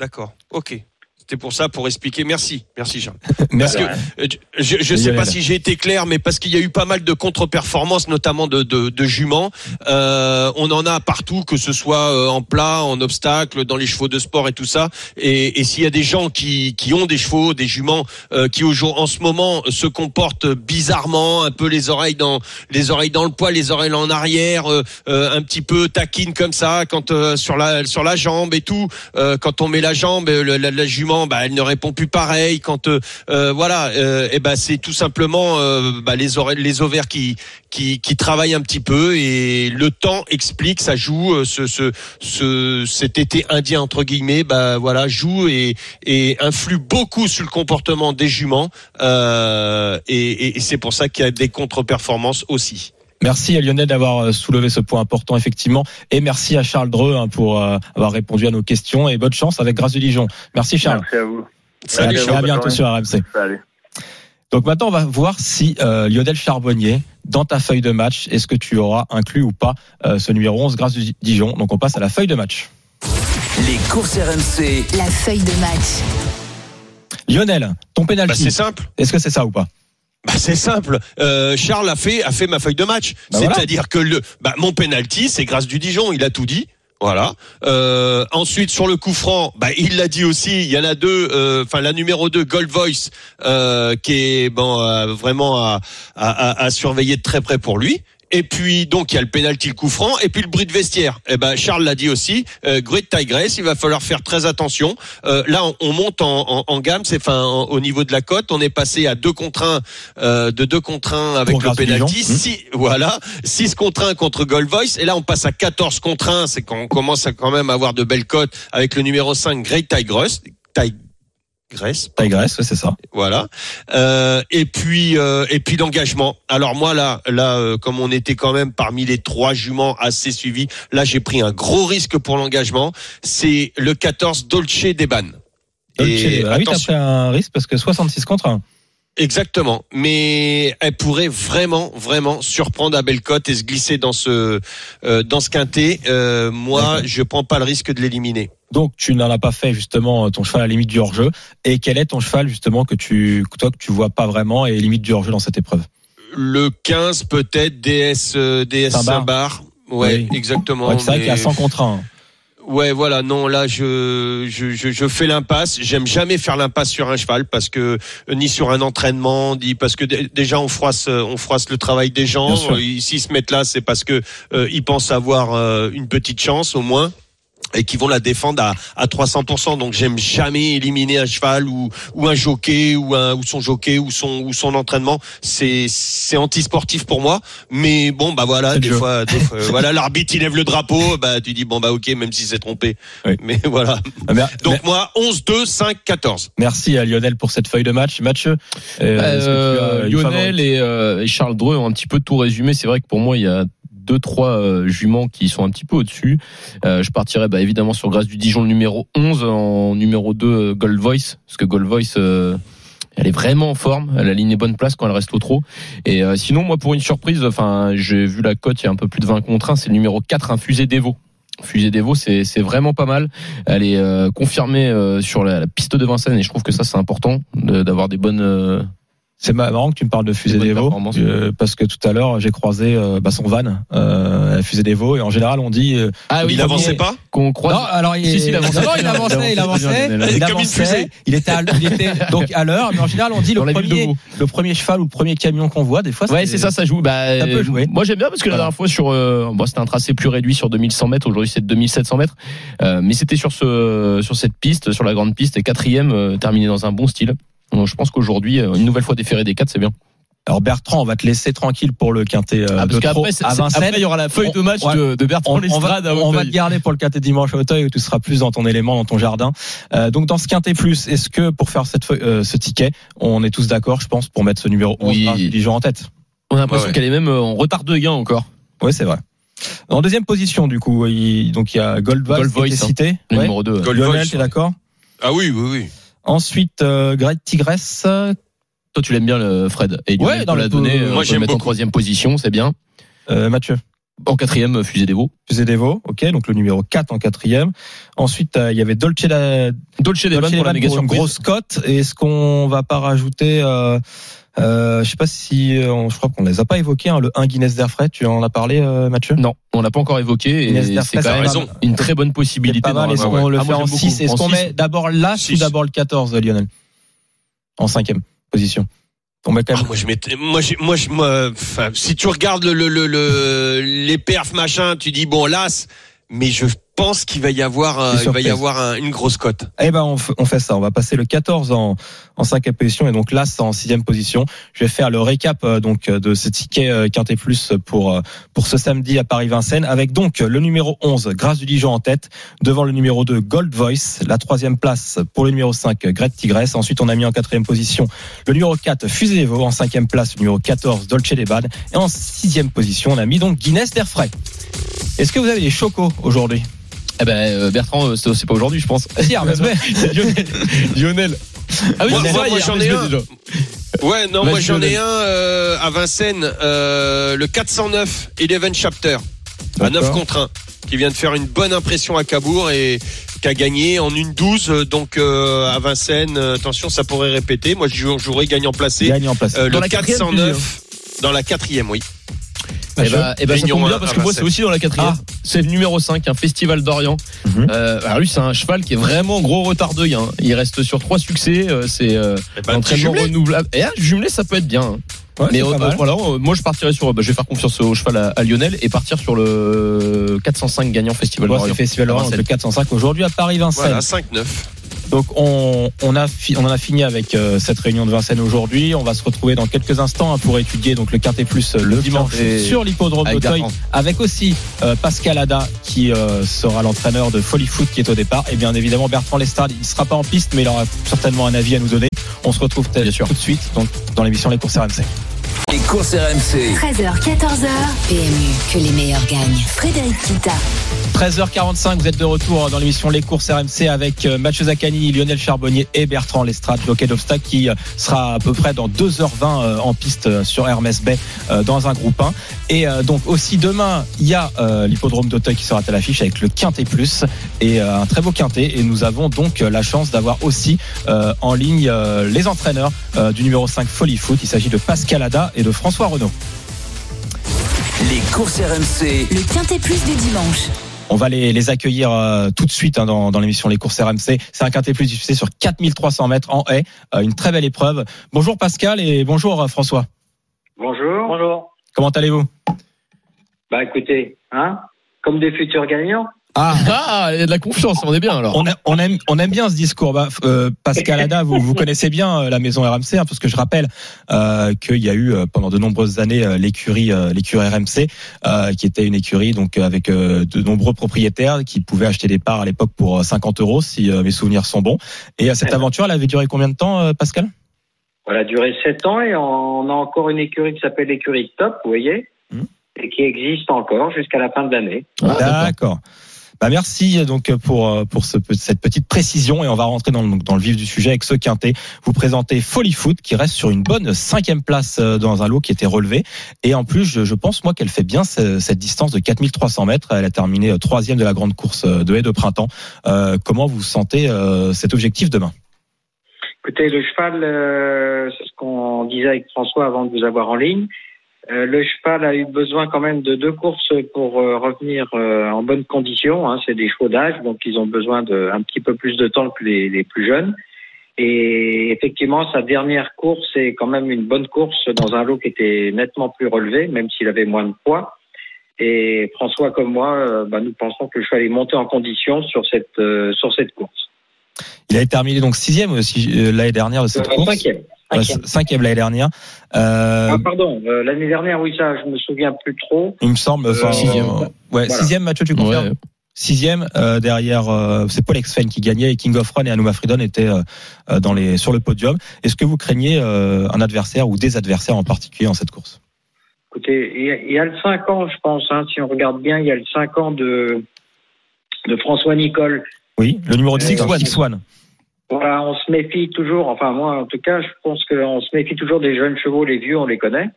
D'accord. Ok. C'était pour ça, pour expliquer. Merci, merci Charles. Merci. Parce que euh, je je sais pas si j'ai été clair, mais parce qu'il y a eu pas mal de contre-performances, notamment de, de, de juments. Euh, on en a partout, que ce soit euh, en plat, en obstacle, dans les chevaux de sport et tout ça. Et, et s'il y a des gens qui, qui ont des chevaux, des juments, euh, qui en ce moment se comportent bizarrement, un peu les oreilles dans les oreilles dans le poil, les oreilles en arrière, euh, euh, un petit peu taquine comme ça, quand euh, sur la sur la jambe et tout. Euh, quand on met la jambe, la, la jument, bah, elle ne répond plus pareil. Quand euh, euh, voilà, euh, et ben c'est tout simplement euh, bah, les les ovaires qui qui qui travaillent un petit peu et le temps explique, ça joue. Ce ce, ce cet été indien entre guillemets, bah voilà, joue et et influe beaucoup sur le comportement des juments. Et et, et c'est pour ça qu'il y a des contre-performances aussi. Merci à Lionel d'avoir euh, soulevé ce point important, effectivement. Et merci à Charles Dreux hein, pour euh, avoir répondu à nos questions. Et bonne chance avec Grâce de Dijon. Merci Charles. Merci à vous. Salut, à, Charles. à bientôt sur RMC. Salut. Donc maintenant, on va voir si euh, Lionel Charbonnier, dans ta feuille de match, est-ce que tu auras inclus ou pas euh, ce numéro 11 Grâce de Dijon. Donc on passe à la feuille de match. Les courses RMC. La feuille de match. Lionel, ton Bah, pénalty, c'est simple. est-ce que c'est ça ou pas? Bah c'est simple. Euh, Charles a fait a fait ma feuille de match. Bah voilà. C'est-à-dire que le bah, mon penalty c'est grâce du Dijon. Il a tout dit. Voilà. Euh, ensuite sur le coup franc, bah, il l'a dit aussi. Il y en a deux. euh, Enfin la numéro 2, Gold Voice, euh, qui est bon euh, vraiment à, à, à- à surveiller de très près pour lui. Et puis donc il y a le penalty, le coup franc, et puis le bruit de vestiaire. Et ben Charles l'a dit aussi. Euh, Great Tigress, il va falloir faire très attention. Euh, là on, on monte en, en, en gamme, c'est en- au niveau de la cote, on est passé à deux contre un, euh, de deux contre avec Pour le Grâce du penalty. Dijon. Mmh. Si voilà, 6 contre 1 contre Gold Voice, et là on passe à 14 contre 1, c'est qu'on commence à quand même avoir de belles cotes avec le numéro 5 Great Tigress. Tigress, Tigresse, ouais, c'est ça. voilà. Euh, et puis euh, et puis l'engagement. Alors moi là là euh, comme on était quand même parmi les trois juments assez suivis, là j'ai pris un gros risque pour l'engagement. C'est le 14 Dolce Deban. Et ah oui, t'as pris un risque parce que 66 contre 1. Exactement, mais elle pourrait vraiment, vraiment surprendre à Bellecote et se glisser dans ce euh, dans ce quintet. Euh, moi, je prends pas le risque de l'éliminer. Donc tu n'en as pas fait justement ton cheval à la limite du hors-jeu. Et quel est ton cheval justement que tu, que toi que tu vois pas vraiment et limite du hors-jeu dans cette épreuve? Le 15 peut-être DS euh, DS Saint-Bar. Ouais, Oui. exactement. Ouais, C'est vrai qu'il y a mais- 100 contre 1. Ouais, voilà, non, là, je, je, je, je fais l'impasse. J'aime jamais faire l'impasse sur un cheval parce que euh, ni sur un entraînement, ni parce que dé- déjà on froisse, euh, on froisse le travail des gens. Euh, S'ils se mettent là, c'est parce que euh, ils pensent avoir euh, une petite chance au moins et qui vont la défendre à, à 300%. Donc j'aime jamais éliminer un cheval ou, ou un jockey ou, un, ou son jockey ou son, ou son entraînement. C'est c'est anti-sportif pour moi. Mais bon, bah voilà, des fois, des fois, voilà, l'arbitre il lève le drapeau, bah tu dis bon bah ok, même si c'est trompé. Oui. Mais voilà. Ah, Donc moi 11, 2, 5, 14. merci à Lionel pour cette feuille de match. Mathieu, euh, Bah, euh, Lionel et, euh, et Charles Dreux ont un petit peu tout résumé. C'est vrai que pour moi, il y a deux trois euh, juments qui sont un petit peu au-dessus. Euh, je partirais bah, évidemment sur Grâce du Dijon numéro 11 en numéro 2 euh, Gold Voice parce que Gold Voice elle est vraiment en forme, elle aligne les bonnes places quand elle reste au trot. Et sinon, moi, pour une surprise, enfin, j'ai vu la cote, il y a un peu plus de 20 contre 1, c'est le numéro 4, un fusée d'Evo. Fusée d'Evo, c'est vraiment pas mal. Elle est confirmée sur la, piste de Vincennes et je trouve que ça, c'est important d'avoir des bonnes. C'est marrant que tu me parles de fusée Des performances. euh, parce que tout à l'heure j'ai croisé euh, bah, son van, euh, la fusée d'Evo, et en général on dit. euh, Ah il avançait pas qu'on croise. non, alors il, Si, si, il avançait. Non, il avançait, il Il avançait, il Comme une avançait, fusée. il était, à, il était donc à l'heure, mais en général on dit le premier, Vaud. le premier cheval ou le premier camion qu'on voit, des fois. Ouais, c'est ça, ça joue. Bah, Ça peut jouer. Moi, j'aime bien parce que la dernière fois sur, euh, bon, c'était un tracé plus réduit sur 2100 mètres. Aujourd'hui, c'est 2700 mètres. Euh, mais c'était sur ce, sur cette piste, sur la grande piste, et quatrième, euh, terminé dans un bon style. Donc, je pense qu'aujourd'hui, euh, une nouvelle fois déféré des 4, c'est bien. Alors Bertrand, on va te laisser tranquille pour le quintet euh, Ah, de parce trop qu'après, c'est- à Vincennes. après, il y aura la feuille de match On- de, de Bertrand on, on va, on va te garder pour le quintet dimanche à Auteuil où tu seras plus dans ton élément, dans ton jardin. Euh, donc dans ce quintet plus, est-ce que pour faire cette feuille- euh, ce ticket, on est tous d'accord, je pense, pour mettre ce numéro 11 Oui. En tête? On a l'impression Ouais, ouais. qu'elle est même euh, en retard de gain encore. Oui, c'est vrai. En deuxième position, du coup, il, donc il y a Gold, Gold Voice qui Voice, hein. cité. Ouais. numéro 2. Gold Lionel, Voice, t'es d'accord? Ah oui, oui, oui. Ensuite, euh, Great Tigress. Toi, tu l'aimes bien, le Fred. Et Ouais, dans l'a donné. Moi, euh, peut j'aime en troisième position, c'est bien. Euh, Mathieu. En quatrième, Fusée des Veaux. Fusée des Veaux, ok, donc le numéro 4 en quatrième. Ensuite, euh, il y avait Dolce, da, Dolce Devan Dolce pour la pour une surprise. grosse cote. Et Est-ce qu'on va pas rajouter euh, euh, je sais pas si euh, on- je crois qu'on les a pas évoqués hein, le 1 Guinness d'Airfray tu en as parlé euh, Mathieu? Non, on l'a pas encore évoqué et c'est quand même raison. une très bonne possibilité. pas mal. dans- Est-ce ouais, qu'on ouais. le Ah, fait en j'aime 6 beaucoup. Est-ce qu'on met d'abord l'As ou d'abord le 14 Lionel? En cinquième position. On met quand Ah, même moi, je mettais, moi, j'ai- moi, je- moi, enfin, si tu regardes le, le, le, le- les perfs machin, tu dis bon, las, mais je pense qu'il va y avoir, un- Des il va y surprises. avoir un- une grosse cote. Eh ben on, fait ça. On va passer le 14 en, en cinquième position et donc là c'est en sixième position. Je vais faire le récap euh, donc euh, de ce ticket euh, Quintet Plus pour euh, pour ce samedi à Paris-Vincennes avec donc le numéro 11 Grâce du Dijon en tête devant le numéro 2 Gold Voice, la troisième place pour le numéro 5 Great Tigresse. Ensuite on a mis en quatrième position le numéro 4 Fusée Evo en cinquième place le numéro 14 Dolce Deban et en sixième position on a mis donc Guinness d'Airfray. Est-ce que vous avez des chocos aujourd'hui? Eh ben euh, Bertrand, euh, c'est pas aujourd'hui, je pense. C'est Lionel. Lionel. Ah oui, Moi, c'est moi, j'en ai un. déjà. Ouais, non, moi j'en ai un euh, à Vincennes, euh, le 409 Eleven Chapter à 9 D'accord. contre 1 qui vient de faire une bonne impression à Cabourg et qui a gagné en une 12 euh, donc euh, à Vincennes attention ça pourrait répéter moi jouerais gagnant placé Gagne en place. Euh, Dans le la quatrième, 409 dans la quatrième oui Eh ben, eh ben, ça tombe bien un parce que moi c'est Vincennes. aussi dans la quatrième. Ah. C'est le numéro 5, un festival d'Orient. Mhm. Euh, alors lui c'est un cheval qui est vraiment gros retard d'œil. Hein. Il reste sur trois succès. euh, c'est euh, Eh entraînement renouvelable. Et ah, jumelé ça peut être bien. hein. Ouais, Mais euh, voilà, euh, moi je partirais sur. bah, je vais faire confiance au cheval à, à Lionel et partir sur le 405 gagnant festival Ouais, c'est d'Orient. le Festival Vincennes. le 405 aujourd'hui à Paris-Vincennes. voilà 5-9 Donc on, on, a on en a fini avec euh, cette réunion de Vincennes aujourd'hui. On va se retrouver dans quelques instants hein, pour étudier donc le Quintet Plus euh, le, Le dimanche sur l'hippodrome d'Auteuil avec aussi euh, Pascal Ada qui euh, sera l'entraîneur de Folly Foot qui est au départ et bien évidemment Bertrand Lestrade. Il ne sera pas en piste mais il aura certainement un avis à nous donner. On se retrouve tout de suite donc, dans l'émission Les courses RMC. Les courses RMC. 13h, 14h. PMU, que les meilleurs gagnent. Frédéric Kita. 13h45, vous êtes de retour dans l'émission Les courses RMC avec euh, Mathieu Zaccani, Lionel Charbonnier et Bertrand Lestrade, jockey d'obstacle qui euh, sera à peu près dans 2h20 euh, en piste sur Hermès Bay dans un groupe 1. Et donc aussi demain, il y a l'hippodrome d'Auteuil qui sera à l'affiche avec le Quintet Plus et un très beau Quintet. Et nous avons donc la chance d'avoir aussi en ligne les entraîneurs du numéro 5 Folly Foot. Il s'agit de Pascal Ada et de François Renaud. Les courses RMC. Le quintet plus du dimanche. On va les, les accueillir euh, tout de suite hein, dans, dans l'émission Les courses RMC. C'est un quintet plus diffusé sur 4300 mètres en haie. Euh, une très belle épreuve. Bonjour Pascal et bonjour euh, François. Bonjour. Bonjour. Comment allez-vous? Bah écoutez, hein, comme des futurs gagnants. Ah, Ah, il y a de la confiance, on est bien alors. on, a- on aime, on aime bien ce discours. Bah, euh, Pascal Ada, vous, vous connaissez bien euh, la maison RMC, hein, parce que je rappelle euh, qu'il y a eu pendant de nombreuses années l'écurie, euh, l'écurie RMC, euh, qui était une écurie donc avec euh, de nombreux propriétaires qui pouvaient acheter des parts à l'époque pour euh, 50 euros, si euh, mes souvenirs sont bons. Et euh, cette aventure, elle avait duré combien de temps, euh, Pascal? Voilà, duré sept ans et on a encore une écurie qui s'appelle l'écurie Top, vous voyez, Mhm. et qui existe encore jusqu'à la fin de l'année. Ah, d'accord. Bah merci donc pour euh, pour ce, cette petite précision et on va rentrer dans le, dans le vif du sujet avec ce quintet. Vous présentez Folly Foot qui reste sur une bonne cinquième place euh, dans un lot qui était relevé et en plus je, je pense moi qu'elle fait bien ce- cette distance de 4300 mètres. Elle a terminé euh, troisième de la grande course de haie de printemps. Euh, comment vous sentez euh, cet objectif demain? Écoutez, le cheval, euh, c'est ce qu'on disait avec François avant de vous avoir en ligne. Euh, le cheval a eu besoin quand même de deux courses pour euh, revenir euh, en bonne condition. Hein. C'est des chevaux d'âge, donc ils ont besoin de un petit peu plus de temps que les, les plus jeunes. Et effectivement, sa dernière course est quand même une bonne course dans un lot qui était nettement plus relevé, même s'il avait moins de poids. Et François comme moi, euh, bah, nous pensons que le cheval est monté en condition sur cette euh, sur cette course. Il a terminé donc sixième aussi l'année dernière de cette course. cinquième. Ouais, Cinquième. cinquième l'année dernière. Euh, Ah, pardon, euh, l'année dernière, oui, ça, je me souviens plus trop. il me semble. enfin, sixième. euh, ouais, Voilà. sixième Mathieu, tu confirmes Ouais. Sixième euh, derrière, euh, c'est Paul Exfen qui gagnait et King of Run et Anouma Freedon étaient dans les sur le podium. Est-ce que vous craignez euh, un adversaire ou des adversaires en particulier dans cette course? Écoutez, il y, a, il y a le 5 ans, je pense, hein, si on regarde bien, il y a le 5 ans de, de François Nicole. Oui, le numéro 10, Euh, One. Six One. Voilà, on se méfie toujours, enfin moi en tout cas, je pense qu'on se méfie toujours des jeunes chevaux, les vieux, on les connaît.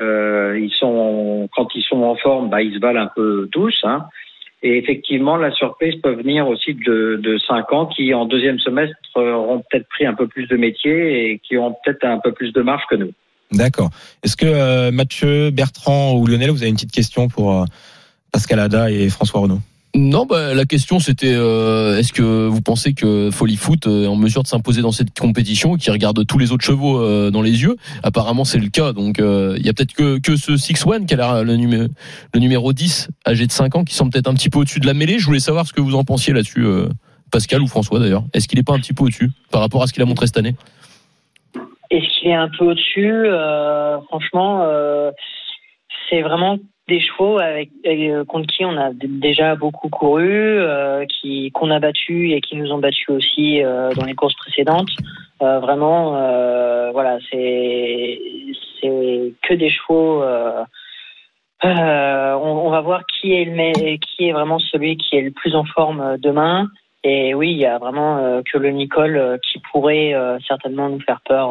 Euh, ils sont, quand ils sont en forme, bah, ils se valent un peu tous. Hein. Et effectivement, la surprise peut venir aussi de, de 5 ans qui, en deuxième semestre, auront peut-être pris un peu plus de métier et qui ont peut-être un peu plus de marge que nous. D'accord. Est-ce que euh, Mathieu, Bertrand ou Lionel, vous avez une petite question pour euh, Pascal Ada et François Renaud? Non, bah, la question c'était euh, est-ce que vous pensez que Folly Foot est en mesure de s'imposer dans cette compétition qui regarde tous les autres chevaux euh, dans les yeux? Apparemment c'est le cas, donc euh, il y a peut-être que, que ce Six One qui a le, numéro, le numéro 10, âgé de 5 ans, qui semble peut-être un petit peu au-dessus de la mêlée. Je voulais savoir ce que vous en pensiez là-dessus, euh, Pascal ou François d'ailleurs. Est-ce qu'il n'est pas un petit peu au-dessus par rapport à ce qu'il a montré cette année? Est-ce qu'il est un peu au-dessus Euh, Franchement, euh, c'est vraiment des chevaux avec, euh, contre qui on a déjà beaucoup couru, euh, qui qu'on a battu et qui nous ont battus aussi euh, dans les courses précédentes. Euh, vraiment, euh, voilà, c'est c'est que des chevaux. euh, on, on va voir qui est le qui est vraiment celui qui est le plus en forme demain. Et oui, il y a vraiment que le Nicole qui pourrait certainement nous faire peur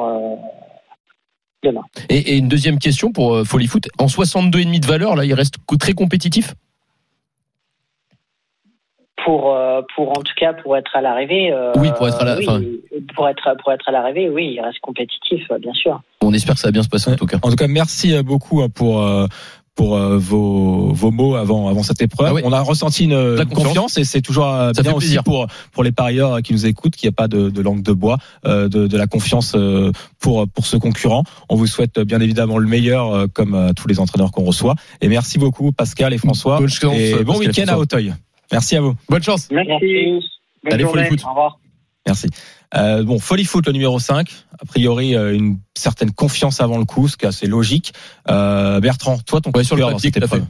et, et une deuxième question pour euh, Folly Foot. En 62,5 de valeur, là, il reste très compétitif? Pour, euh, pour en tout cas pour être à l'arrivée. euh, Oui, pour être à la- oui, pour être pour être à l'arrivée, oui, il reste compétitif, bien sûr. On espère que ça va bien se passer en tout cas. En tout cas, merci beaucoup pour euh, pour euh, vos vos mots avant avant cette épreuve. Ah oui. On a ressenti une, confiance. confiance. et c'est toujours euh, Ça bien aussi pour pour les parieurs qui nous écoutent qu'il n'y a pas de, de langue de bois, euh, de, de la confiance euh, pour pour ce concurrent. On vous souhaite bien évidemment le meilleur euh, comme tous les entraîneurs qu'on reçoit. Et merci beaucoup Pascal et François. Bonne chance, et bon week-end à. Auteuil. Merci à vous. Bonne chance. Merci. Bonne Allez, journée. Au revoir. Merci. Euh, bon, Folly Foot, le numéro 5. A priori, euh, une certaine confiance avant le coup, ce qui est assez logique. Euh, Bertrand, toi, ton coup Ouais, de sur cœur papier, fait.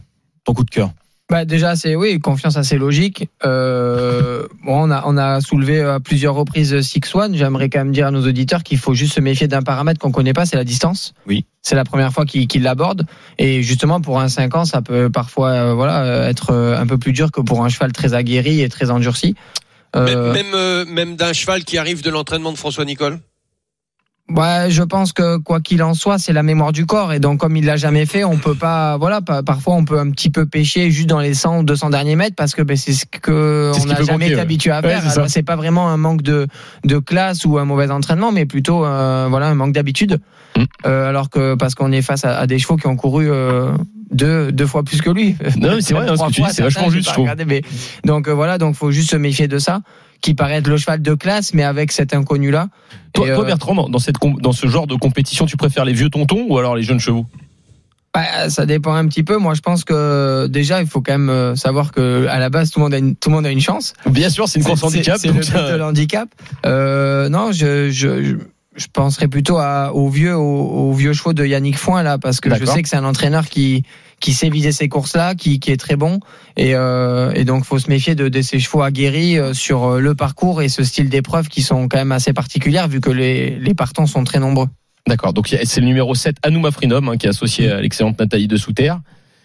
Ton coup de cœur. Bah déjà c'est oui confiance assez logique. Euh, bon on a on a soulevé à plusieurs reprises Six One. J'aimerais quand même dire à nos auditeurs qu'il faut juste se méfier d'un paramètre qu'on connaît pas, c'est la distance. Oui. C'est la première fois qu'il qu'il l'aborde et justement pour un 5 ans ça peut parfois euh, voilà être un peu plus dur que pour un cheval très aguerri et très endurci. Euh, Même même, euh, même d'un cheval qui arrive de l'entraînement de François Nicole. Ouais, je pense que quoi qu'il en soit, c'est la mémoire du corps et donc comme il l'a jamais fait, on peut pas voilà, pa- parfois on peut un petit peu pêcher juste dans les 100 ou 200 derniers mètres parce que ben, c'est ce que on n'a jamais manquer, été ouais. habitué à Ouais, faire. Alors, c'est pas vraiment un manque de de classe ou un mauvais entraînement, mais plutôt euh, voilà un manque d'habitude. Mm. Euh, alors que parce qu'on est face à, à des chevaux qui ont couru euh, deux deux fois plus que lui. Non, mais c'est vrai, Même ce trois que tu fois, dis, c'est vachement juste, je trouve. regardé, mais- donc euh, voilà, donc faut juste se méfier de ça, qui paraît être le cheval de classe, mais avec cet inconnu là. Toi, euh, Bertrand, dans, cette dans ce genre de compétition, tu préfères les vieux tontons ou alors les jeunes chevaux? Bah, ça dépend un petit peu. Moi, je pense que déjà, il faut quand même euh, savoir que à la base, tout le monde a une, tout le monde a une chance. Bien sûr, c'est une course handicap. C'est le. Euh, non, je, je, je, je penserais plutôt à, aux vieux, aux, aux vieux chevaux de Yannick Foin là, parce que je sais que c'est un entraîneur qui qui sait viser ces courses-là, qui, qui est très bon, et, euh, et donc faut se méfier de, de ces chevaux aguerris euh, sur euh, le parcours et ce style d'épreuve qui sont quand même assez particulières vu que les, les partants sont très nombreux. D'accord, donc c'est le numéro 7, Anouma Freedom, hein, qui est associé à l'excellente Nathalie de Souterre.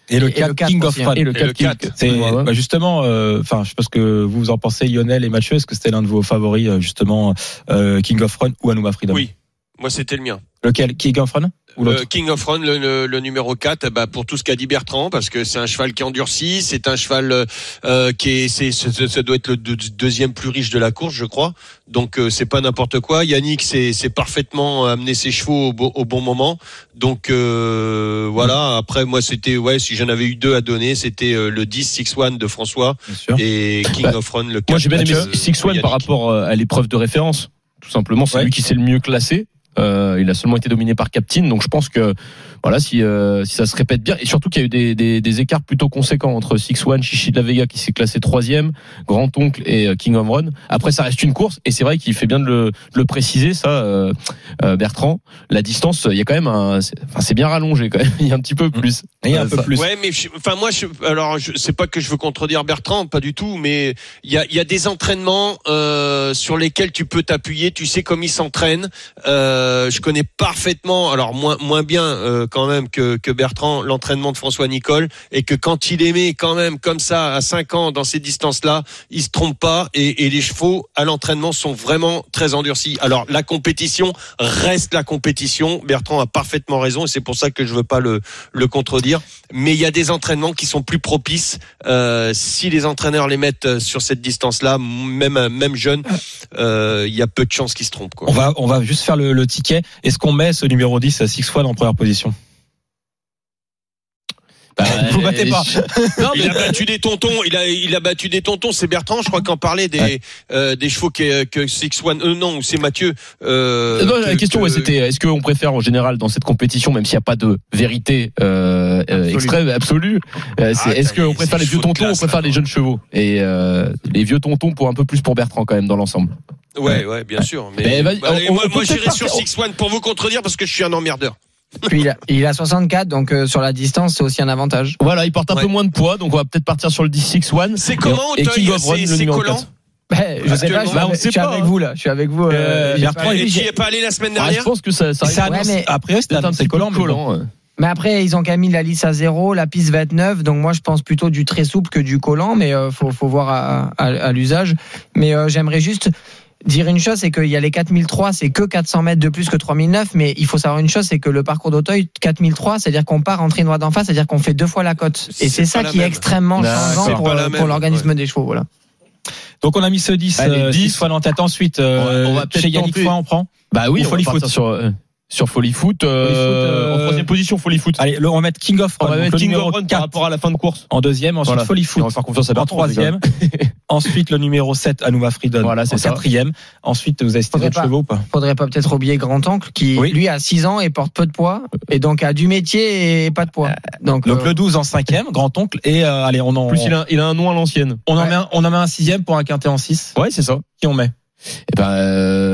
Et le Et- et 4 le quatre King of aussi, hein. Fun. Et le Et 4 le quatre. C'est Ouais, ouais. bah, justement, euh, enfin, je sais pas ce que vous en pensez, Lionel et Mathieu. Est-ce que c'était l'un de vos favoris, euh, justement, euh, King of Run ou Anouma Freedom? Oui. Moi, c'était le mien. Lequel? King of Run ou Euh, King of Run, le, le- le numéro 4, bah, pour tout ce qu'a dit Bertrand, parce que c'est un cheval qui endurcit, c'est un cheval euh, qui est, c'est, ça doit être le deux- deuxième plus riche de la course, je crois. Donc euh, c'est pas n'importe quoi. Yannick, c'est, c'est parfaitement amené ses chevaux au, bo- au bon moment. Donc euh, voilà. Après, moi, c'était ouais, si j'en avais eu deux à donner, c'était euh, le 10 6 1 de François Bien sûr. et King Bah, of Run le 4. Moi, j'ai bien aimé Six One par rapport euh, à l'épreuve de référence. Tout simplement, c'est Ouais. lui qui s'est le mieux classé. Euh, il a seulement été dominé par Captain, donc je pense que voilà, si euh, si ça se répète bien, et surtout qu'il y a eu des, des, des écarts plutôt conséquents entre Six One, Chichi de la Vega qui s'est classé troisième, Grand Oncle et euh, King of Run. Après, ça reste une course, et c'est vrai qu'il fait bien de le, de le préciser, ça, euh, euh, Bertrand. La distance, il y a quand même un, c'est- enfin, c'est bien rallongé quand même. Il y a un petit peu plus. Et un Euh, peu plus. Ouais, mais je- enfin moi, je, alors je sais pas que je veux contredire Bertrand, pas du tout, mais il y a, il y a des entraînements euh, sur lesquels tu peux t'appuyer. Tu sais comme ils s'entraînent. Euh, je connais parfaitement, alors moins moins bien quand même que, que Bertrand l'entraînement de François Nicole et que quand il aimait quand même comme ça à 5 ans dans ces distances-là, il se trompe pas et, et les chevaux à l'entraînement sont vraiment très endurcis. Alors la compétition reste la compétition. Bertrand a parfaitement raison et c'est pour ça que je veux pas le, le contredire. Mais il y a des entraînements qui sont plus propices euh, si les entraîneurs les mettent euh, sur cette distance-là, même même jeunes, euh, il y a peu de chances qu'ils se trompent. Quoi. On va, on va juste faire le, le ticket. Est-ce qu'on met ce numéro 10 à Six One en première position? Bah, Vous battez pas. Non, Il a battu des tontons. Il a, il a battu des tontons. C'est Bertrand, je crois, qu'en parlait des, Ouais. euh, des chevaux que, que Six One. Euh, non, c'est Mathieu. Euh, Non, la que- question, que- ouais, c'était est-ce qu'on préfère en général dans cette compétition, même s'il n'y a pas de vérité euh, euh, extrême, absolue, euh, c'est- Ah, est-ce qu'on préfère les vieux tontons ou on préfère là. les jeunes chevaux? Et euh, les vieux tontons pour un peu plus pour Bertrand quand même dans l'ensemble. Ouais, ouais, bien sûr. Mais, Mais vas-y, bah, on- moi, moi, j'irai sur Six One pour vous contredire parce que je suis un emmerdeur. Puis il a, il a 64, donc euh, sur la distance, c'est aussi un avantage. Voilà, il porte un Ouais. peu moins de poids, donc on va peut-être partir sur le 10 One. C'est comment, et Auteuil King of Run, C'est- le c'est numéro collant 4. Ben, je sais pas, je suis, Bah, on avec, sait je suis pas, avec hein. vous là. Je suis avec vous. Euh, Euh, pas- Et tu j'ai- y es pas allé la semaine Ah, je dernière pense que ça, ça arrive. Ouais, mais- A priori, c'était C'est un c'est petit collant, peu mais bon. collant. Mais après, ils ont quand même mis la lisse à zéro, la piste va être neuve, donc moi je pense plutôt du très souple que du collant, mais euh, faut, faut voir à, à- à l'usage. Mais euh, j'aimerais juste dire une chose, c'est qu'il y a les 4003, c'est que 400 mètres de plus que 3009, mais il faut savoir une chose, c'est que le parcours d'Auteuil, 4003, c'est-à-dire qu'on part en trinois d'en face, c'est-à-dire qu'on fait deux fois la côte. Et C'est ça qui est extrêmement changeant C'est pour, euh, l'organisme ouais. des chevaux. Voilà. Donc on a mis ce 10, Allez, euh, 10. Six One en tête. Ensuite, On va- euh, on va peut-être chez Yannick. Foy, on prend. Bah oui, Ou on va partir sur euh, sur Folly Foot, euh, Folly Foot, euh, en troisième position Folly Foot. Allez, le- on va mettre King of on Run, va donc mettre King of Run par 4 rapport à la fin de course. en deuxième, ensuite Voilà. Folly Et Foot on va faire confiance à en troisième. ensuite le numéro 7 Anouma Freedom Voilà, c'est quatrième. Ensuite, vous avez cité d'autres chevaux ou pas Faudrait pas peut-être oublier Grand-Oncle, qui Oui. lui a 6 ans et porte peu de poids, et donc a du métier et pas de poids. Donc, Donc euh, le 12 en cinquième, grand-oncle. Et euh, allez, on en, plus, il a, il a un nom à l'ancienne. on, en met un, on en met un sixième pour un quintet en 6. Ouais, c'est ça. Qui on met? Et ben,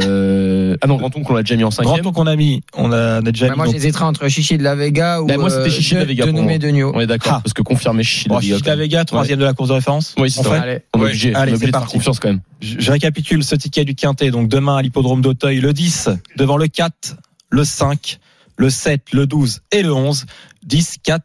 euh... ah non, Grand Oncle, on l'a déjà mis en cinquième. Grand-oncle qu'on a mis, on a, on a déjà bah, mis. moi donc- j'hésiterais entre Chichi de la Vega ou Bah, moi, c'était euh, Chichi de la de- Vega de Noumé de Nio. On est d'accord, Ah. parce que confirmer Chichi de Vega. Chichita Vega, troisième de la course de référence. Oui, c'est ça. On est obligé, Allez, c'est de parti. confiance quand même. Je, je récapitule ce ticket du quintet. Donc demain à l'hippodrome d'Auteuil, le 10 devant le 4, le 5, le 7, le 12 et le 11. 10, 4,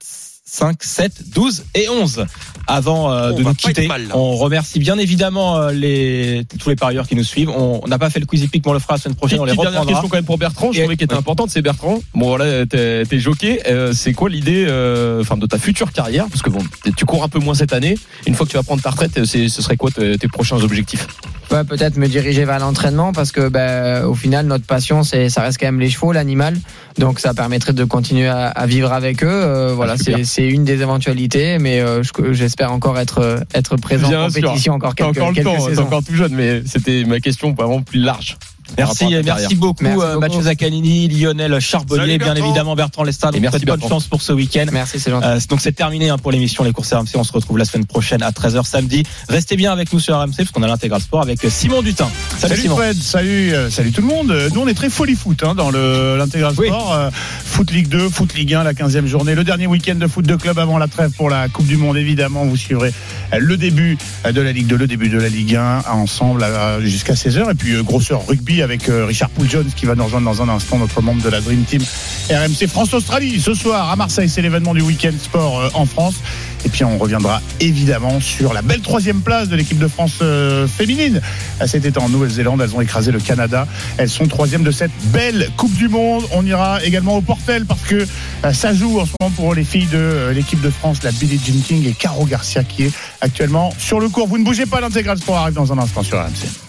5, 7, 12 et 11. Avant euh, On de va nous quitter, on remercie bien évidemment euh, les, tous les parieurs qui nous suivent. On n'a pas fait le quiz hippique, mais on le fera la semaine prochaine. On les Petite dernière reprendra. question quand même pour Bertrand. Je trouvais qu'elle était importante, c'est Bertrand. Bon voilà, t'es t'es jockey. Euh, c'est quoi l'idée, euh, enfin, de ta future carrière? Parce que bon, tu cours un peu moins cette année. Une fois que tu vas prendre ta retraite, c'est- ce serait quoi tes, tes prochains objectifs? Ouais, peut-être me diriger vers l'entraînement parce que ben, au final notre passion c'est ça reste quand même les chevaux l'animal. Donc ça permettrait de continuer à, à vivre avec eux. Euh, voilà Ah, c'est c'est une des éventualités mais euh, je- j'espère encore être être présent Bien en compétition encore quelques, encore le quelques temps, saisons. encore tout jeune, mais c'était ma question vraiment plus large. Merci, merci beaucoup, Merci euh, beaucoup. Mathieu Zaccanini, Lionel Charbonnier, Salut, bien évidemment Bertrand Lestade. Et merci, bonne chance pour ce week-end. merci c'est gentil Euh, donc c'est terminé hein, pour l'émission Les courses RMC. On se retrouve la semaine prochaine à 13h samedi. Restez bien avec nous sur RMC parce qu'on a l'intégral sport avec Simon Dutin. Salut, Salut Simon. Fred, salut, euh, salut tout le monde. Euh, Nous on est très folie foot hein, dans l'intégral Oui. sport. Euh, foot Ligue 2, foot Ligue 1, la 15e journée, le dernier week-end de foot de club avant la trêve pour la Coupe du Monde. Évidemment, vous suivrez euh, le début euh, de la Ligue 2, le début de la Ligue 1 ensemble euh, jusqu'à 16h. Et puis euh, grosseur rugby avec euh, Richard Poul-Jones qui va nous rejoindre dans un instant, notre membre de la Dream Team RMC France-Australie. Ce soir à Marseille, c'est l'événement du week-end sport euh, en France. Et puis on reviendra évidemment sur la belle troisième place de l'équipe de France euh, féminine. Cet été en Nouvelle-Zélande, elles ont écrasé le Canada. Elles sont troisième de cette belle Coupe du Monde. On ira également au Portel parce que ça joue en ce moment pour les filles de l'équipe de France, la Billie Jean King et Caro Garcia qui est actuellement sur le cours. Vous ne bougez pas, l'intégral sport arrive dans un instant sur RMC.